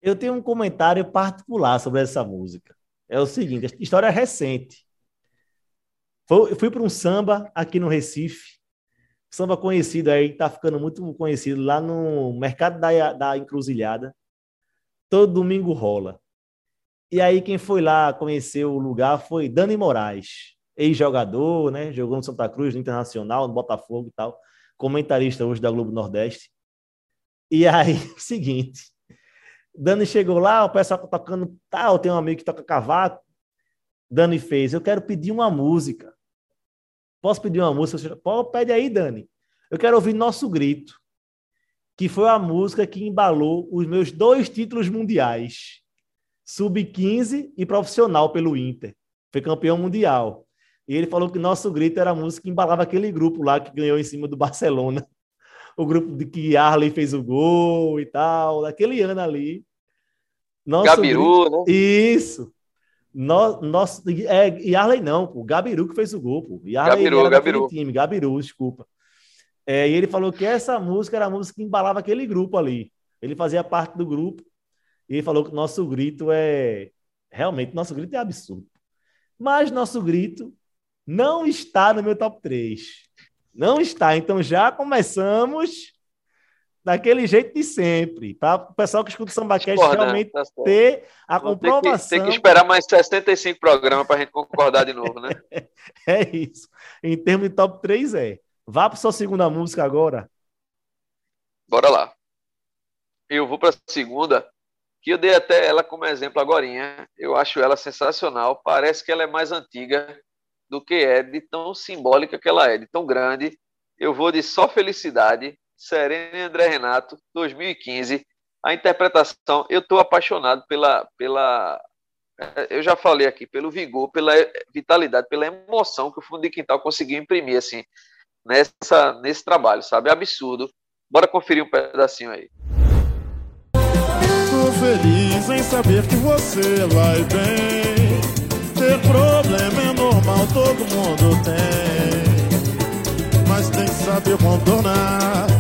S2: Eu tenho um comentário particular sobre essa música. É o seguinte, a história é recente. Eu fui para um samba aqui no Recife, samba conhecido aí, tá ficando muito conhecido lá no Mercado da, da Encruzilhada. Todo domingo rola. E aí quem foi lá conhecer o lugar foi Dani Moraes ex-jogador, né? Jogou no Santa Cruz, no Internacional, no Botafogo e tal. Comentarista hoje da Globo Nordeste. E aí, seguinte. Dani chegou lá, o pessoal tá tocando tal, tem um amigo que toca cavaco. Dani fez, eu quero pedir uma música. Posso pedir uma música? Pô, pede aí, Dani. Eu quero ouvir Nosso Grito, que foi a música que embalou os meus dois títulos mundiais. Sub-15 e profissional pelo Inter. Foi campeão mundial. E ele falou que Nosso Grito era a música que embalava aquele grupo lá que ganhou em cima do Barcelona. O grupo de que Arley fez o gol e tal, daquele ano ali.
S3: Nosso Gabiru,
S2: grito... né? Isso. No, nosso, é, e Arley não, o Gabiru que fez o gol, pô. E Arley
S3: Gabiru, Gabiru.
S2: time, Gabiru, desculpa. É, e ele falou que essa música era a música que embalava aquele grupo ali. Ele fazia parte do grupo. E ele falou que nosso grito é. Realmente, nosso grito é absurdo. Mas nosso grito não está no meu top 3. Não está. Então já começamos daquele jeito de sempre, para o pessoal que escuta o SambaCast realmente tá ter a comprovação.
S3: Tem que, que, esperar mais 65 programas para a gente concordar de novo, né?
S2: é isso. Em termos de top 3, é. Vá para sua segunda música agora.
S3: Bora lá. Eu vou para a segunda, que eu dei até ela como exemplo agora. Eu acho ela sensacional. Parece que ela é mais antiga, do que é de tão simbólica que ela é, de tão grande. Eu vou de Só Felicidade, Serena e André Renato, 2015. a interpretação, eu estou apaixonado pela, pela. Eh, eu já falei aqui, pelo vigor, pela vitalidade, pela emoção que o Fundo de Quintal conseguiu imprimir, assim, nessa, nesse trabalho, sabe? É absurdo. Bora conferir um pedacinho aí.
S1: Tô feliz em saber que você vai bem. Ter problema é normal, todo mundo tem. Mas tem que saber contornar.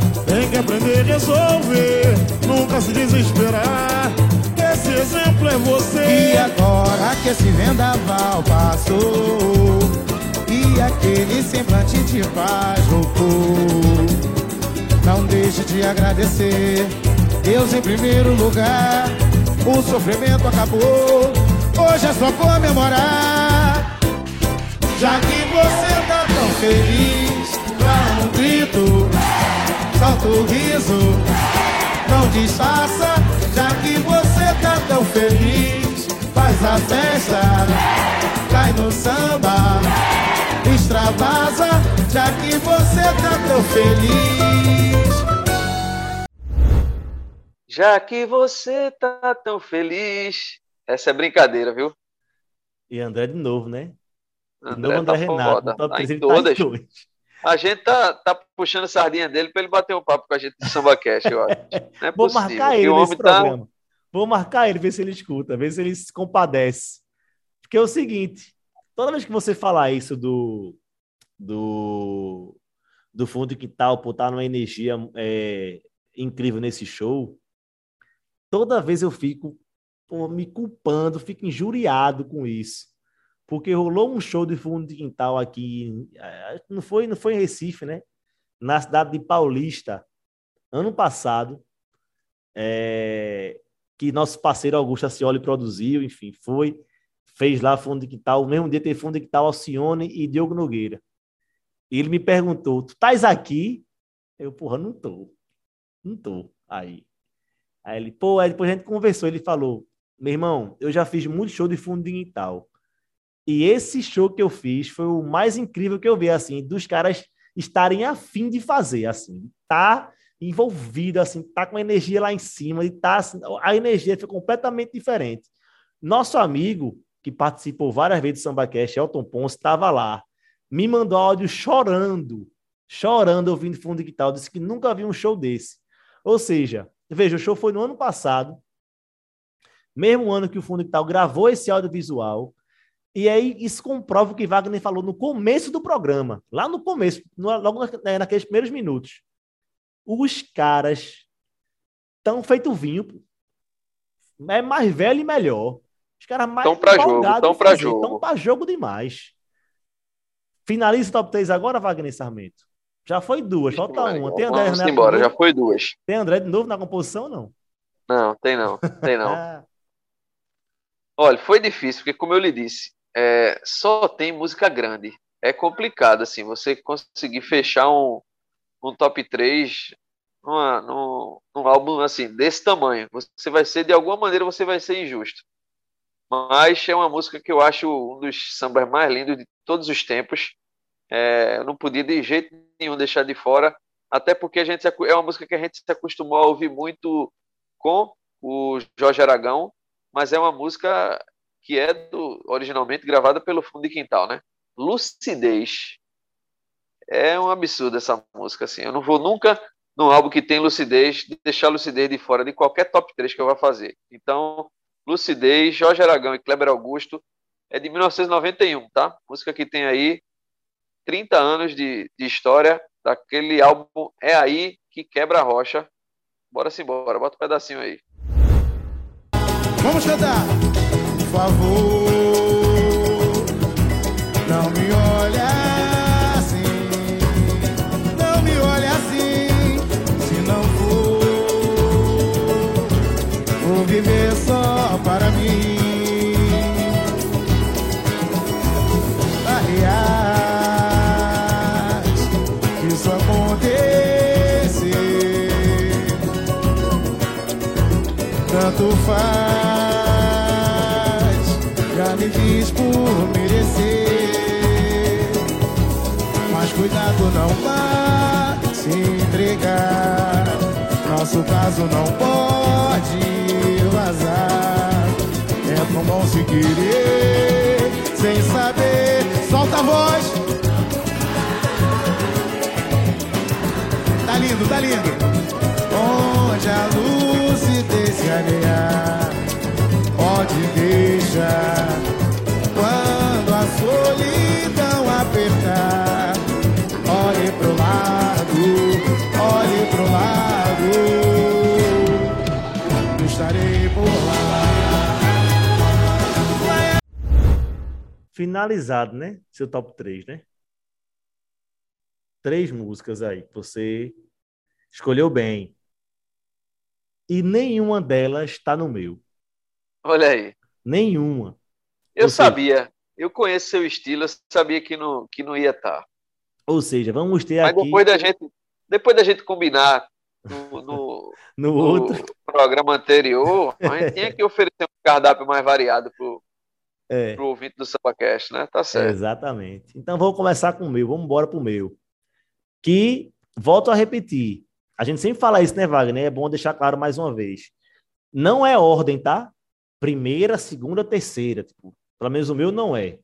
S1: Aprender a resolver. Nunca se desesperar. Esse exemplo é você.
S4: E agora que esse vendaval passou. E aquele semblante de paz voltou. Não deixe de agradecer. Deus em primeiro lugar. O sofrimento acabou. Hoje é só comemorar. Já que você tá tão feliz, solta o riso, não disfarça. Já que você tá tão feliz, faz a festa, cai no samba, extravasa. Já que você tá tão feliz.
S3: Já que você tá tão feliz. Essa é brincadeira, viu?
S2: E André de novo, né? De
S3: André,
S2: novo André
S3: tá
S2: Renato.
S3: foda.
S2: top
S3: Tá
S2: 3,
S3: em
S2: ele tá em
S3: todas.
S2: dois.
S3: A gente tá, tá puxando a sardinha dele para ele bater um papo com a gente do Samba Cash, eu acho. Não é
S2: Vou
S3: possível.
S2: marcar ele nesse
S3: tá.
S2: programa. Vou marcar ele, ver se ele escuta, ver se ele se compadece. Porque é o seguinte, toda vez que você falar isso do do, do fundo de quintal, por estar numa energia é, incrível nesse show, toda vez eu fico pô, me culpando, fico injuriado com isso. Porque rolou um show de fundo de quintal aqui, eh, não foi, não foi em Recife, né? Na cidade de Paulista, ano passado, é, que nosso parceiro Augusto Acioli produziu, enfim, foi, fez lá fundo de quintal, o mesmo dia teve fundo de quintal Alcione e Diogo Nogueira. Ele me perguntou, tu estás aqui? Eu, porra, não tô. Não tô. Aí. Aí ele, pô, aí depois a gente conversou, ele falou, meu irmão, eu já fiz muito show de fundo de quintal. E esse show que eu fiz foi o mais incrível que eu vi, assim, dos caras estarem afim de fazer, assim, tá envolvido, assim, tá com energia lá em cima, e tá, assim, a energia foi completamente diferente. Nosso amigo, que participou várias vezes do SambaCast, Elton Ponce, estava lá, me mandou áudio chorando, chorando, ouvindo fundo de quintal, disse que nunca viu um show desse. Ou seja, veja, o show foi no ano passado, mesmo ano que o Fundo de Quintal gravou esse audiovisual, e aí isso comprova o que Wagner falou no começo do programa, lá no começo, no- logo na- naqueles primeiros minutos. Os caras estão feito vinho, é mais velho e melhor. Os caras mais
S3: Tão pra jogo,
S2: empolgados
S3: tão
S2: em
S3: pra
S2: fazer,
S3: jogo.
S2: Tão pra jogo demais. Finaliza o top 3 agora, Wagner Sarmento. Já foi duas, falta uma. Tem André
S3: Vamos
S2: Renato
S3: embora, já foi duas.
S2: Tem André de novo na composição, não?
S3: Não, tem não, tem não. Olha, foi difícil, porque como eu lhe disse, é, só tem música grande. É complicado, assim, você conseguir fechar um, um top 3 numa, num, num álbum, assim, desse tamanho. Você vai ser, de alguma maneira, você vai ser injusto. Mas é uma música que eu acho um dos sambas mais lindos de todos os tempos. É, eu não podia de jeito nenhum deixar de fora, até porque a gente é uma música que a gente se acostumou a ouvir muito com o Jorge Aragão, mas é uma música que é do, originalmente gravada pelo Fundo de Quintal, né? Lucidez. É um absurdo essa música, assim. Eu não vou nunca, num álbum que tem lucidez, deixar lucidez de fora de qualquer top 3 que eu vá fazer. Então, Lucidez, Jorge Aragão e Kleber Augusto, é de 1991, tá? Música que tem aí 30 anos de, de história daquele álbum É Aí que Quebra a Rocha. Bora sim, bora. Bota um pedacinho aí.
S4: Vamos cantar. Favor, não me olha assim. Não me olha assim. Se não for, vou viver só para mim. Aliás, isso acontecer tanto faz, por merecer. Mas cuidado não vá se entregar, nosso caso não pode vazar. É tão bom se querer sem saber. Solta a voz. Tá lindo, tá lindo. Onde a lucidez se alinhar, pode deixar. Quando a solidão apertar, olhe pro lado, olhe pro lado. Eu estarei por lá.
S2: Finalizado, né? Seu top 3, né? Três músicas aí. que Você escolheu bem. E nenhuma delas está no meu.
S3: Olha aí.
S2: Nenhuma.
S3: Eu
S2: seja-
S3: sabia. Eu conheço seu estilo, eu sabia que não, que não ia estar.
S2: Ou seja, vamos ter
S3: Mas
S2: aqui
S3: depois da gente, depois da gente combinar no, no-
S2: no
S3: no
S2: outro.
S3: programa anterior, a gente tinha que oferecer um cardápio mais variado pro,
S2: É,
S3: pro ouvinte do SambaCast, né? Tá
S2: é,
S3: certo.
S2: exatamente. Então vamos começar com o meu. Vamos embora pro meu. Que, volto a repetir, a gente sempre fala isso, né, Wagner? É bom deixar claro mais uma vez. Não é ordem, tá? Primeira, segunda, terceira. Tipo, pelo menos o meu não é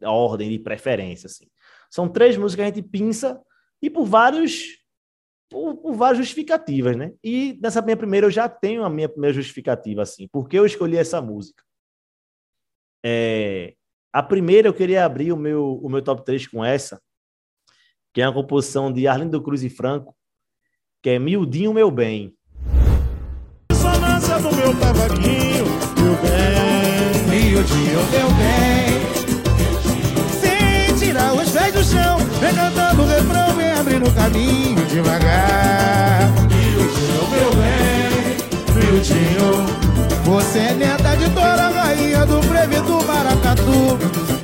S2: a ordem de preferência, assim. São três músicas que a gente pinça e por vários por, por várias justificativas, né? E nessa minha primeira eu já tenho a minha primeira justificativa, assim. Por que eu escolhi essa música? É, a primeira eu queria abrir o meu, o meu top 3 com essa, que é uma composição de Arlindo Cruz e Franco, que é Mildinho Meu Bem.
S1: Ressonância do meu cavaquinho,
S4: Miudinho, meu bem. Sem tirar os pés do chão, vem cantando o refrão, vem abrindo o caminho devagar. Miudinho, meu bem. Miudinho. Você é neta de Dora, rainha do Breve do Maracatu.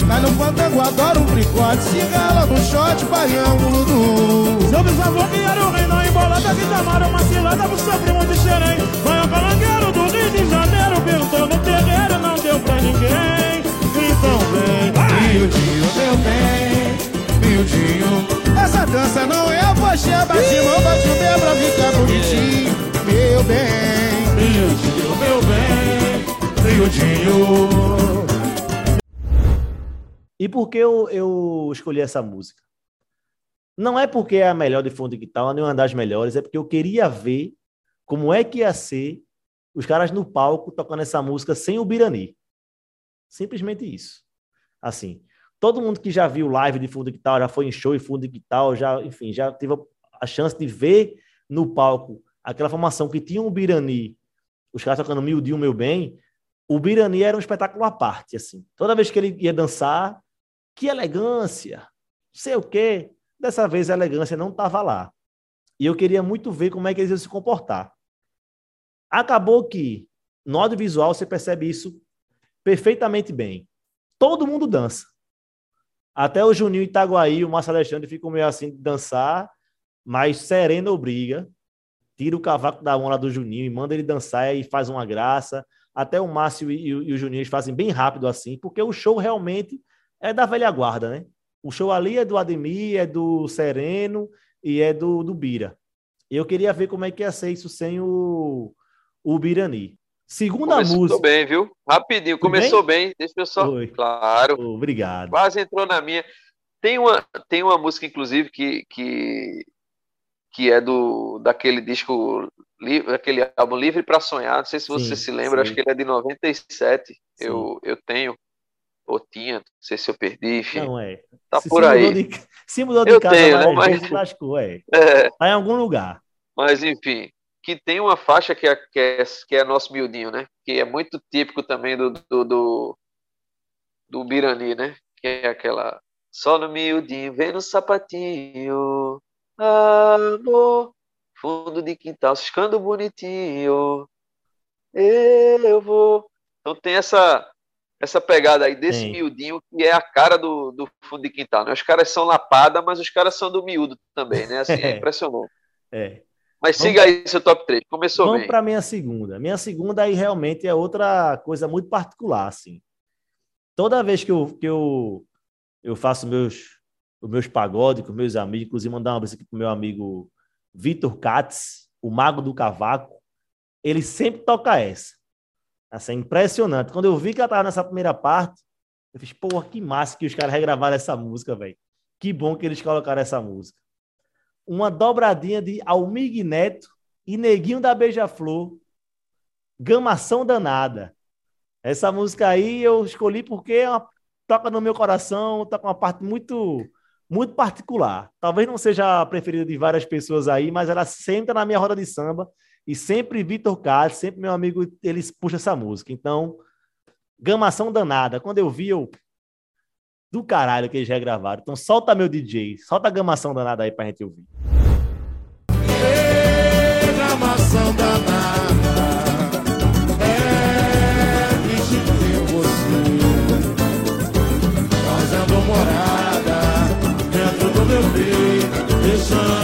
S4: Tá no fandango, adora um tricote, cigala no shot, baião, Dudu.
S1: Seu bisavô que era o rei da embolada que chamaram uma cilada pro seu primo de xerém. Foi o calangueiro do Rio de Janeiro, perguntou no terreiro, não deu pra ninguém. Então vem!
S4: Miudinho, meu bem, miudinho. Essa dança não é a poxa, bate mão, bate o pé pra ficar bonitinho. Meu bem,
S1: Miudinho, meu bem.
S4: miudinho.
S2: E por que eu, eu escolhi essa música? Não é porque é a melhor de fundo de guitarra, nem uma das melhores, é porque eu queria ver como é que ia ser os caras no palco tocando essa música sem o Birani. Simplesmente isso. Assim, todo mundo que já viu live de fundo de guitarra, já foi em show de fundo de guitarra, já, enfim, já teve a chance de ver no palco aquela formação que tinha o Birani, os caras tocando Mildinho Meu Bem, o Birani era um espetáculo à parte, assim. Toda vez que ele ia dançar, que elegância, sei o quê. Dessa vez a elegância não estava lá. E eu queria muito ver como é que eles iam se comportar. Acabou que no audiovisual você percebe isso perfeitamente bem. Todo mundo dança. Até o Juninho Itaguaí, o Márcio Alexandre ficam meio assim de dançar, mas Serena obriga, tira o cavaco da mão lá do Juninho e manda ele dançar e faz uma graça. Até o Márcio e, e o Juninho fazem bem rápido assim, porque o show realmente é da velha guarda, né? O show ali é do Ademir, é do Sereno e é do, do Bira. Eu queria ver como é que ia ser isso sem o, o Birani. Segunda
S3: Começou
S2: música.
S3: bem, viu? Rapidinho, começou bem. Deixa eu só.
S2: Foi.
S3: Claro,
S2: Obrigado.
S3: quase entrou na minha. Tem uma, tem uma música, inclusive, que, que, que é do daquele disco, daquele álbum Livre para Sonhar. Não sei se você
S2: Sim,
S3: se lembra, acho
S2: sim.
S3: que ele é de 97.
S2: Sim.
S3: Eu, eu tenho, ou tinha, não sei se eu perdi, enfim.
S2: Não é.
S3: tá
S2: se,
S3: por
S2: se
S3: aí.
S2: Mudou de, se mudou de
S3: Eu
S2: casa
S3: tenho, né, mas-
S2: vezes, lascou, é.
S3: É,
S2: Tá em algum lugar.
S3: mas enfim, que tem uma faixa que é, que é, que é nosso miudinho, né? Que é muito típico também do, do, do, do Birani, né? Que é aquela. Só no miudinho, vem no sapatinho, amor, fundo de quintal, ficando bonitinho, eu vou. Então tem essa essa pegada aí desse
S2: Tem.
S3: miudinho que é a cara do, do fundo de quintal, né? Os caras são lapada, mas os caras são do miúdo também, né? Assim, é impressionante.
S2: É.
S3: Mas
S2: Vamos-
S3: siga aí seu top 3. Começou
S2: Vamos
S3: bem.
S2: para minha segunda. Minha segunda aí realmente é outra coisa muito particular, assim. Toda vez que eu, que eu, eu faço meus, os meus pagodes com meus amigos, inclusive mandar um abraço aqui pro meu amigo Vitor Katz, o Mago do Cavaco, ele sempre toca essa. Assim, é impressionante. Quando eu vi que ela tava nessa primeira parte, eu fiz, porra, que massa que os caras regravaram essa música, velho. Que bom que eles colocaram essa música. Uma dobradinha de Almig Neto e Neguinho da Beija-Flor. Gamação Danada. Essa música aí eu escolhi porque é uma, toca no meu coração, toca uma parte muito muito particular. Talvez não seja a preferida de várias pessoas aí, mas ela sempre na minha roda de samba e sempre Vitor Card, sempre meu amigo, eles puxam essa música. Então, Gamação Danada. Quando eu vi, eu do caralho que eles já gravaram. Então solta meu DJ, solta a gamação danada aí pra gente ouvir.
S1: Ei, gamação danada. É, bicho de você. Fazendo morada dentro do meu peito, deixando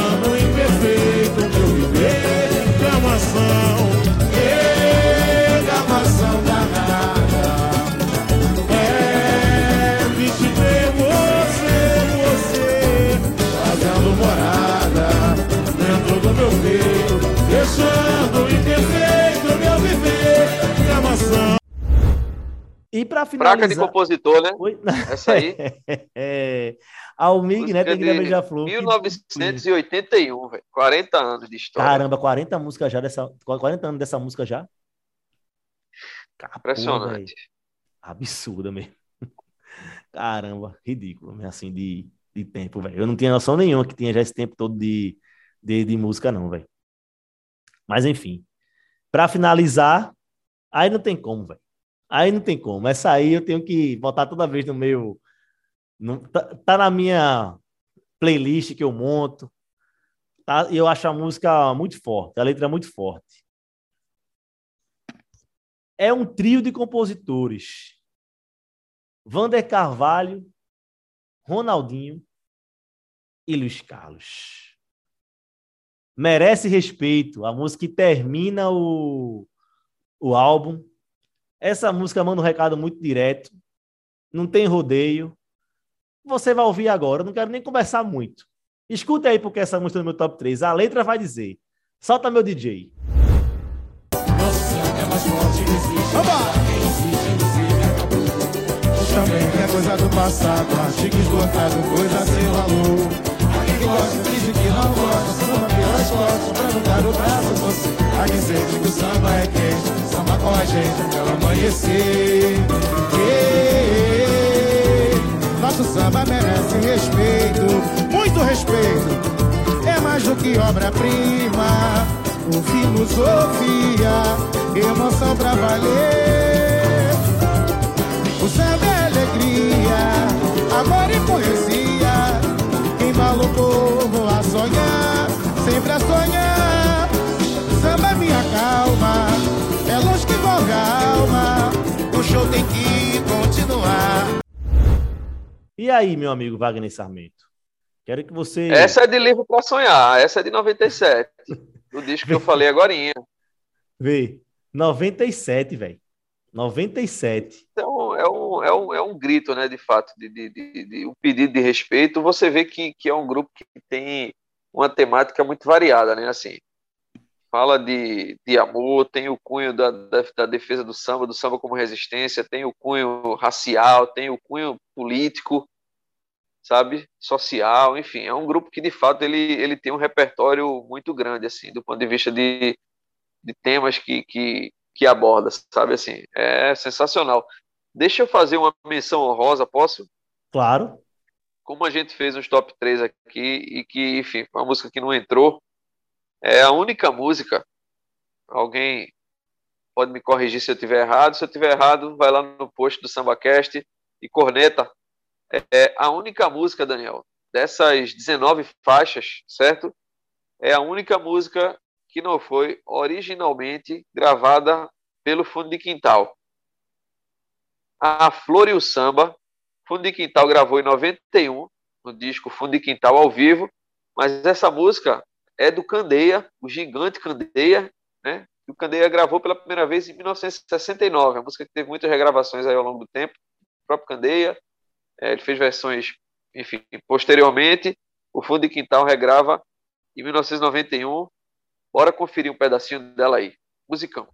S2: E pra
S3: Fraca
S2: finalizar...
S3: de compositor, né?
S2: Oi?
S3: Essa aí.
S2: é... Almig Neto
S3: música
S2: e Guilherme
S3: de
S2: Beija-Flor.
S3: 1981, velho. 40 anos de história.
S2: Caramba, 40 músicas já dessa... 40 anos dessa música já? Porra,
S3: Impressionante.
S2: velho. Absurda mesmo. Caramba, ridículo, mesmo, assim, de, de tempo, velho. Eu não tinha noção nenhuma que tinha já esse tempo todo de, de, de música, não, velho. Mas, enfim. Pra finalizar, aí não tem como, velho. Aí não tem como. Essa aí eu tenho que botar toda vez no meu. no- tá, tá na minha playlist que eu monto. Tá? Eu acho a música muito forte, a letra é muito forte. É um trio de compositores. Vander Carvalho, Ronaldinho e Luiz Carlos. Merece respeito. A música que termina o, o álbum. Essa música manda um recado muito direto. Não tem rodeio. Você vai ouvir agora. Eu não quero nem conversar muito. Escuta aí porque essa música é no meu top 3. A letra vai dizer. Solta meu DJ.
S4: Também é coisa do passado, artigo esgotado, coisa sem valor. A quem gosta, finge que não gosta, samba pelas costas, pra não dar o braço a você. A quem sente que o samba é quente, samba com a gente até o amanhecer. Nosso samba merece respeito, muito respeito. É mais do que obra-prima, o filosofia, emoção pra valer. O samba é alegria, amor e poesia. Embala o povo a sonhar, sempre a sonhar. Alma. O show tem que continuar.
S2: E aí, meu amigo Wagner Sarmento? Quero que você.
S3: Essa é de livro para sonhar. Essa é de 97. Do disco que eu falei agora.
S2: Vê. 97, velho. 97.
S3: Então, é um, é um, é um grito, né, de fato, de, de, de, de um pedido de respeito. Você vê que, que é um grupo que tem uma temática muito variada, né? Assim, fala de, de amor, tem o cunho da, da, da defesa do samba, do samba como resistência, tem o cunho racial, tem o cunho político, sabe, social, enfim, é um grupo que de fato ele, ele tem um repertório muito grande, assim, do ponto de vista de, de temas que, que, que aborda, sabe, assim, é sensacional. Deixa eu fazer uma menção honrosa, posso?
S2: Claro.
S3: Como a gente fez uns top 3 aqui e que, enfim, uma música que não entrou, é a única música, alguém pode me corrigir se eu tiver errado, se eu tiver errado, vai lá no post do SambaCast e corneta. É a única música, Daniel, dessas 19 faixas, certo? É a única música que não foi originalmente gravada pelo Fundo de Quintal. A Flor e o Samba, Fundo de Quintal gravou em 91, no disco Fundo de Quintal ao vivo, mas essa música é do Candeia, o gigante Candeia, né? O Candeia gravou pela primeira vez em 1969, a música que teve muitas regravações aí ao longo do tempo, o próprio Candeia, é, ele fez versões, enfim, posteriormente, o Fundo de Quintal regrava em 1991, Bora conferir um pedacinho dela aí. Musicão.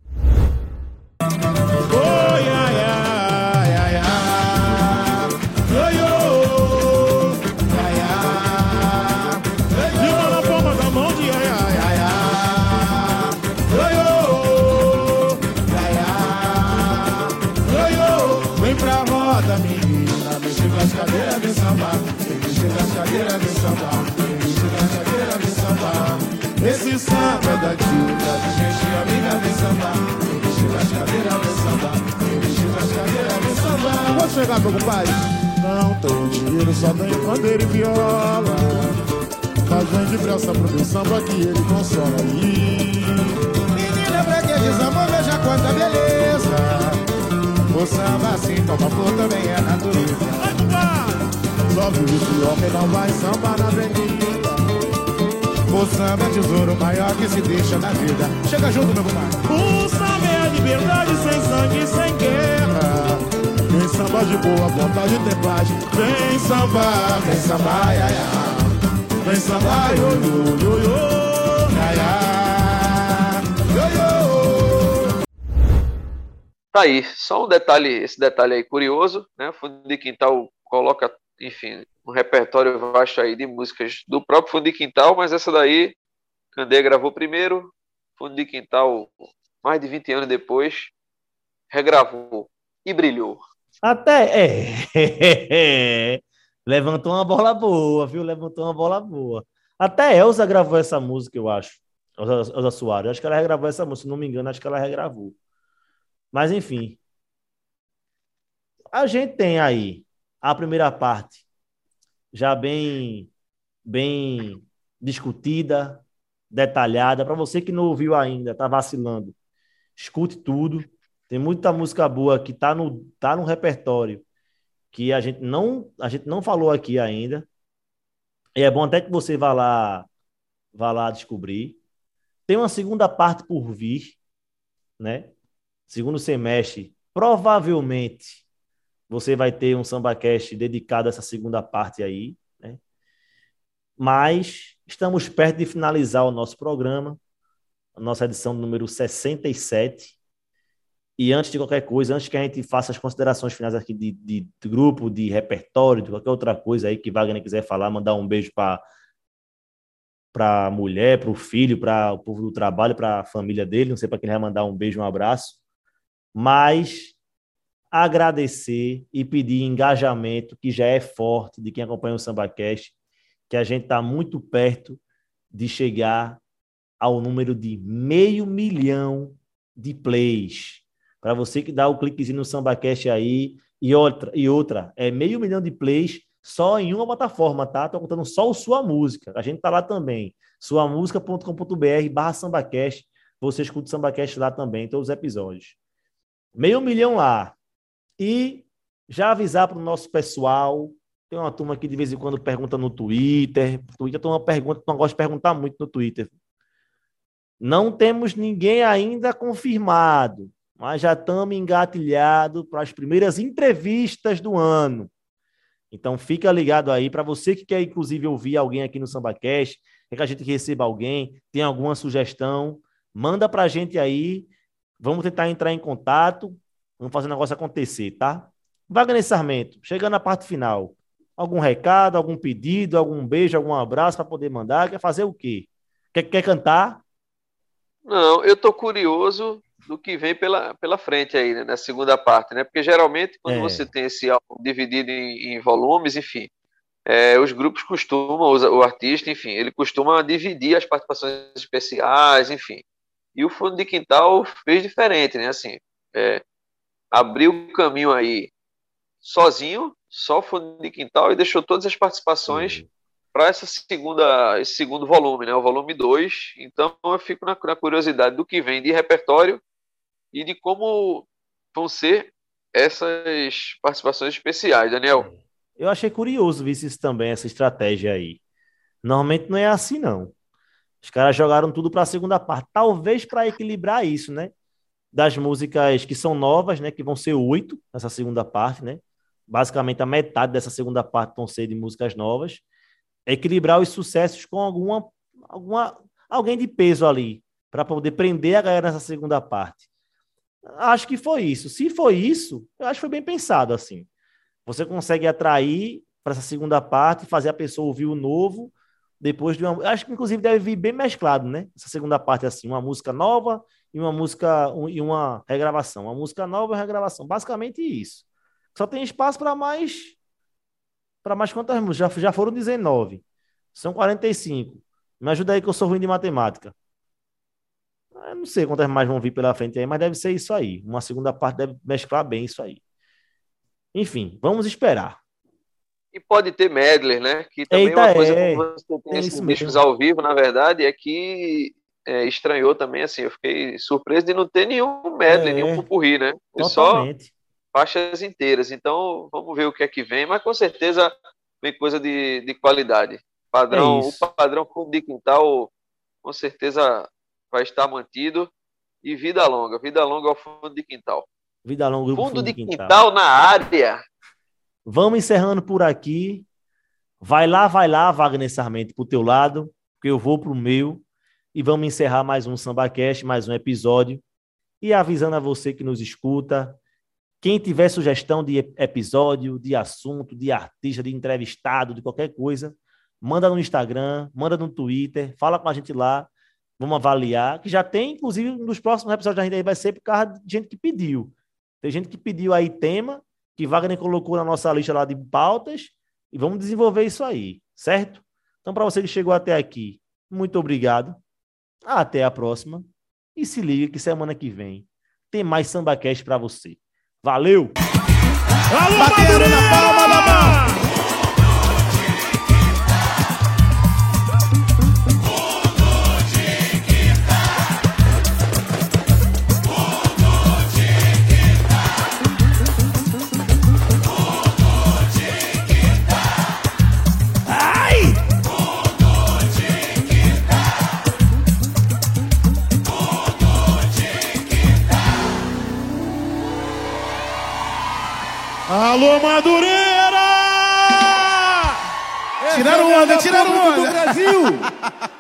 S1: Esse samba é da dica, gente amiga vem sambar. Vem das cadeiras, vem sambar. Vem das cadeiras, vem sambar. Pode chegar, meu compadre? Não tem dinheiro, só tem bandeira e viola. Mas vem depressa pro samba que ele consola aí. Menina, pra que desamor, veja quanta beleza. O samba assim, toma flor também é natureza. Só vive esse homem, não vai sambar na avenida. O samba é tesouro maior que se deixa na vida. Chega junto, meu compadre. O samba é a liberdade sem sangue, sem guerra. Vem samba de boa vontade, tem paz. Vem samba, vem samba, ai, ai, ai. Vem samba, yo, yo, yo, yo. Ai,
S3: Tá aí, só um detalhe, esse detalhe aí curioso, né? Fundo de Quintal coloca, enfim, um repertório vasto aí de músicas do próprio Fundo de Quintal, mas essa daí Candê gravou primeiro, Fundo de Quintal, mais de 20 anos depois, regravou e brilhou.
S2: Até é. Levantou uma bola boa, viu? Levantou uma bola boa. Até Elza gravou essa música, eu acho. Elza Soares. Acho que ela regravou essa música, se não me engano, acho que ela regravou. Mas enfim. A gente tem aí a primeira parte já bem, bem discutida, detalhada. Para você que não ouviu ainda, está vacilando, escute tudo. Tem muita música boa que está no, tá no repertório que a gente não a gente não falou aqui ainda. E é bom até que você vá lá vá lá descobrir. Tem uma segunda parte por vir, né? Segundo semestre, provavelmente você vai ter um SambaCast dedicado a essa segunda parte aí, né? Mas estamos perto de finalizar o nosso programa, a nossa edição número 67. E antes de qualquer coisa, antes que a gente faça as considerações finais aqui de, de, de grupo, de repertório, de qualquer outra coisa aí que Wagner quiser falar, mandar um beijo para para a mulher, para o filho, para o povo do trabalho, para a família dele. Não sei para quem vai mandar um beijo, um abraço. Mas agradecer e pedir engajamento, que já é forte de quem acompanha o SambaCast, que a gente está muito perto de chegar ao número de meio milhão de plays. Para você que dá o cliquezinho no SambaCast aí, e outra, e outra, é meio milhão de plays só em uma plataforma, tá? Tô contando só o Sua Música. A gente tá lá também. suamusica.com.br barra SambaCast. Você escuta o SambaCast lá também, todos os episódios. Meio milhão lá. E já avisar para o nosso pessoal. Tem uma turma que de vez em quando pergunta no Twitter. Twitter tem uma pergunta, não gosto de perguntar muito no Twitter. Não temos ninguém ainda confirmado, mas já estamos engatilhados para as primeiras entrevistas do ano. Então fica ligado aí para você que quer inclusive ouvir alguém aqui no SambaCast, quer que a gente receba alguém, tem alguma sugestão, manda para a gente aí. Vamos tentar entrar em contato. Vamos fazer o negócio acontecer, tá? Wagner Sarmento, chegando na parte final. Algum recado, algum pedido, algum beijo, algum abraço para poder mandar? Quer fazer o quê? Quer, quer cantar?
S3: Não, eu tô curioso do que vem pela, pela frente aí, né, na segunda parte, né? Porque geralmente quando é. você tem esse álbum dividido em, em volumes, enfim, é, os grupos costumam, o artista, enfim, ele costuma dividir as participações especiais, enfim. E o Fundo de Quintal fez diferente, né? Assim, é, abriu o caminho aí sozinho, só fundo de quintal, e deixou todas as participações uhum. para essa segunda, esse segundo volume, né, o volume 2. Então eu fico na, na, curiosidade do que vem de repertório e de como vão ser essas participações especiais, Daniel.
S2: Eu achei curioso ver isso também, essa estratégia aí. Normalmente não é assim, não. Os caras jogaram tudo para a segunda parte. Talvez para equilibrar isso, né? das músicas que são novas, né? Que vão ser oito nessa segunda parte, né? Basicamente a metade dessa segunda parte vão ser de músicas novas. Equilibrar os sucessos com alguma, alguma alguém de peso ali. para poder prender a galera nessa segunda parte. Acho que foi isso. Se foi isso, eu acho que foi bem pensado assim. Você consegue atrair para essa segunda parte, fazer a pessoa ouvir o novo depois de uma. Acho que inclusive deve vir bem mesclado, né? Essa segunda parte assim, uma música nova e uma música um, e uma regravação, uma música nova e uma regravação, basicamente isso. Só tem espaço para mais para mais quantas músicas? Já, já foram 19. São 45. Me ajuda aí que eu sou ruim de matemática. Eu não sei quantas mais vão vir pela frente aí, mas deve ser isso aí. Uma segunda parte deve mesclar bem isso aí. Enfim, vamos esperar.
S3: E pode ter medley, né? Que também Eita, uma coisa é. que você tem esses discos ao vivo, na verdade, é que é, estranhou também, assim, eu fiquei surpreso de não ter nenhum medley, é. nenhum pupurri, né? Totalmente. Só faixas inteiras. Então, vamos ver o que é que vem, mas com certeza vem coisa de, de qualidade. Padrão, é o padrão fundo de quintal, com certeza vai estar mantido. E vida longa, vida longa ao fundo de quintal.
S2: Vida longa
S3: fundo, fundo de quintal. quintal na área.
S2: Vamos encerrando por aqui. Vai lá, vai lá, Wagner Sarmento, pro teu lado, porque eu vou pro meu. E vamos encerrar mais um SambaCast, mais um episódio. E avisando a você que nos escuta, quem tiver sugestão de episódio, de assunto, de artista, de entrevistado, de qualquer coisa, manda no Instagram, manda no Twitter, fala com a gente lá, vamos avaliar, que já tem, inclusive, nos próximos episódios da gente aí vai ser por causa de gente que pediu. Tem gente que pediu aí tema, que Wagner colocou na nossa lista lá de pautas, e vamos desenvolver isso aí, certo? Então, para você que chegou até aqui, muito obrigado. Até a próxima. E se liga que semana que vem tem mais SambaCast para você. Valeu!
S1: Alô, Batendo na palma da mão! Alô, Madureira!
S4: Tiraram onda, tiraram onda!
S1: Brasil!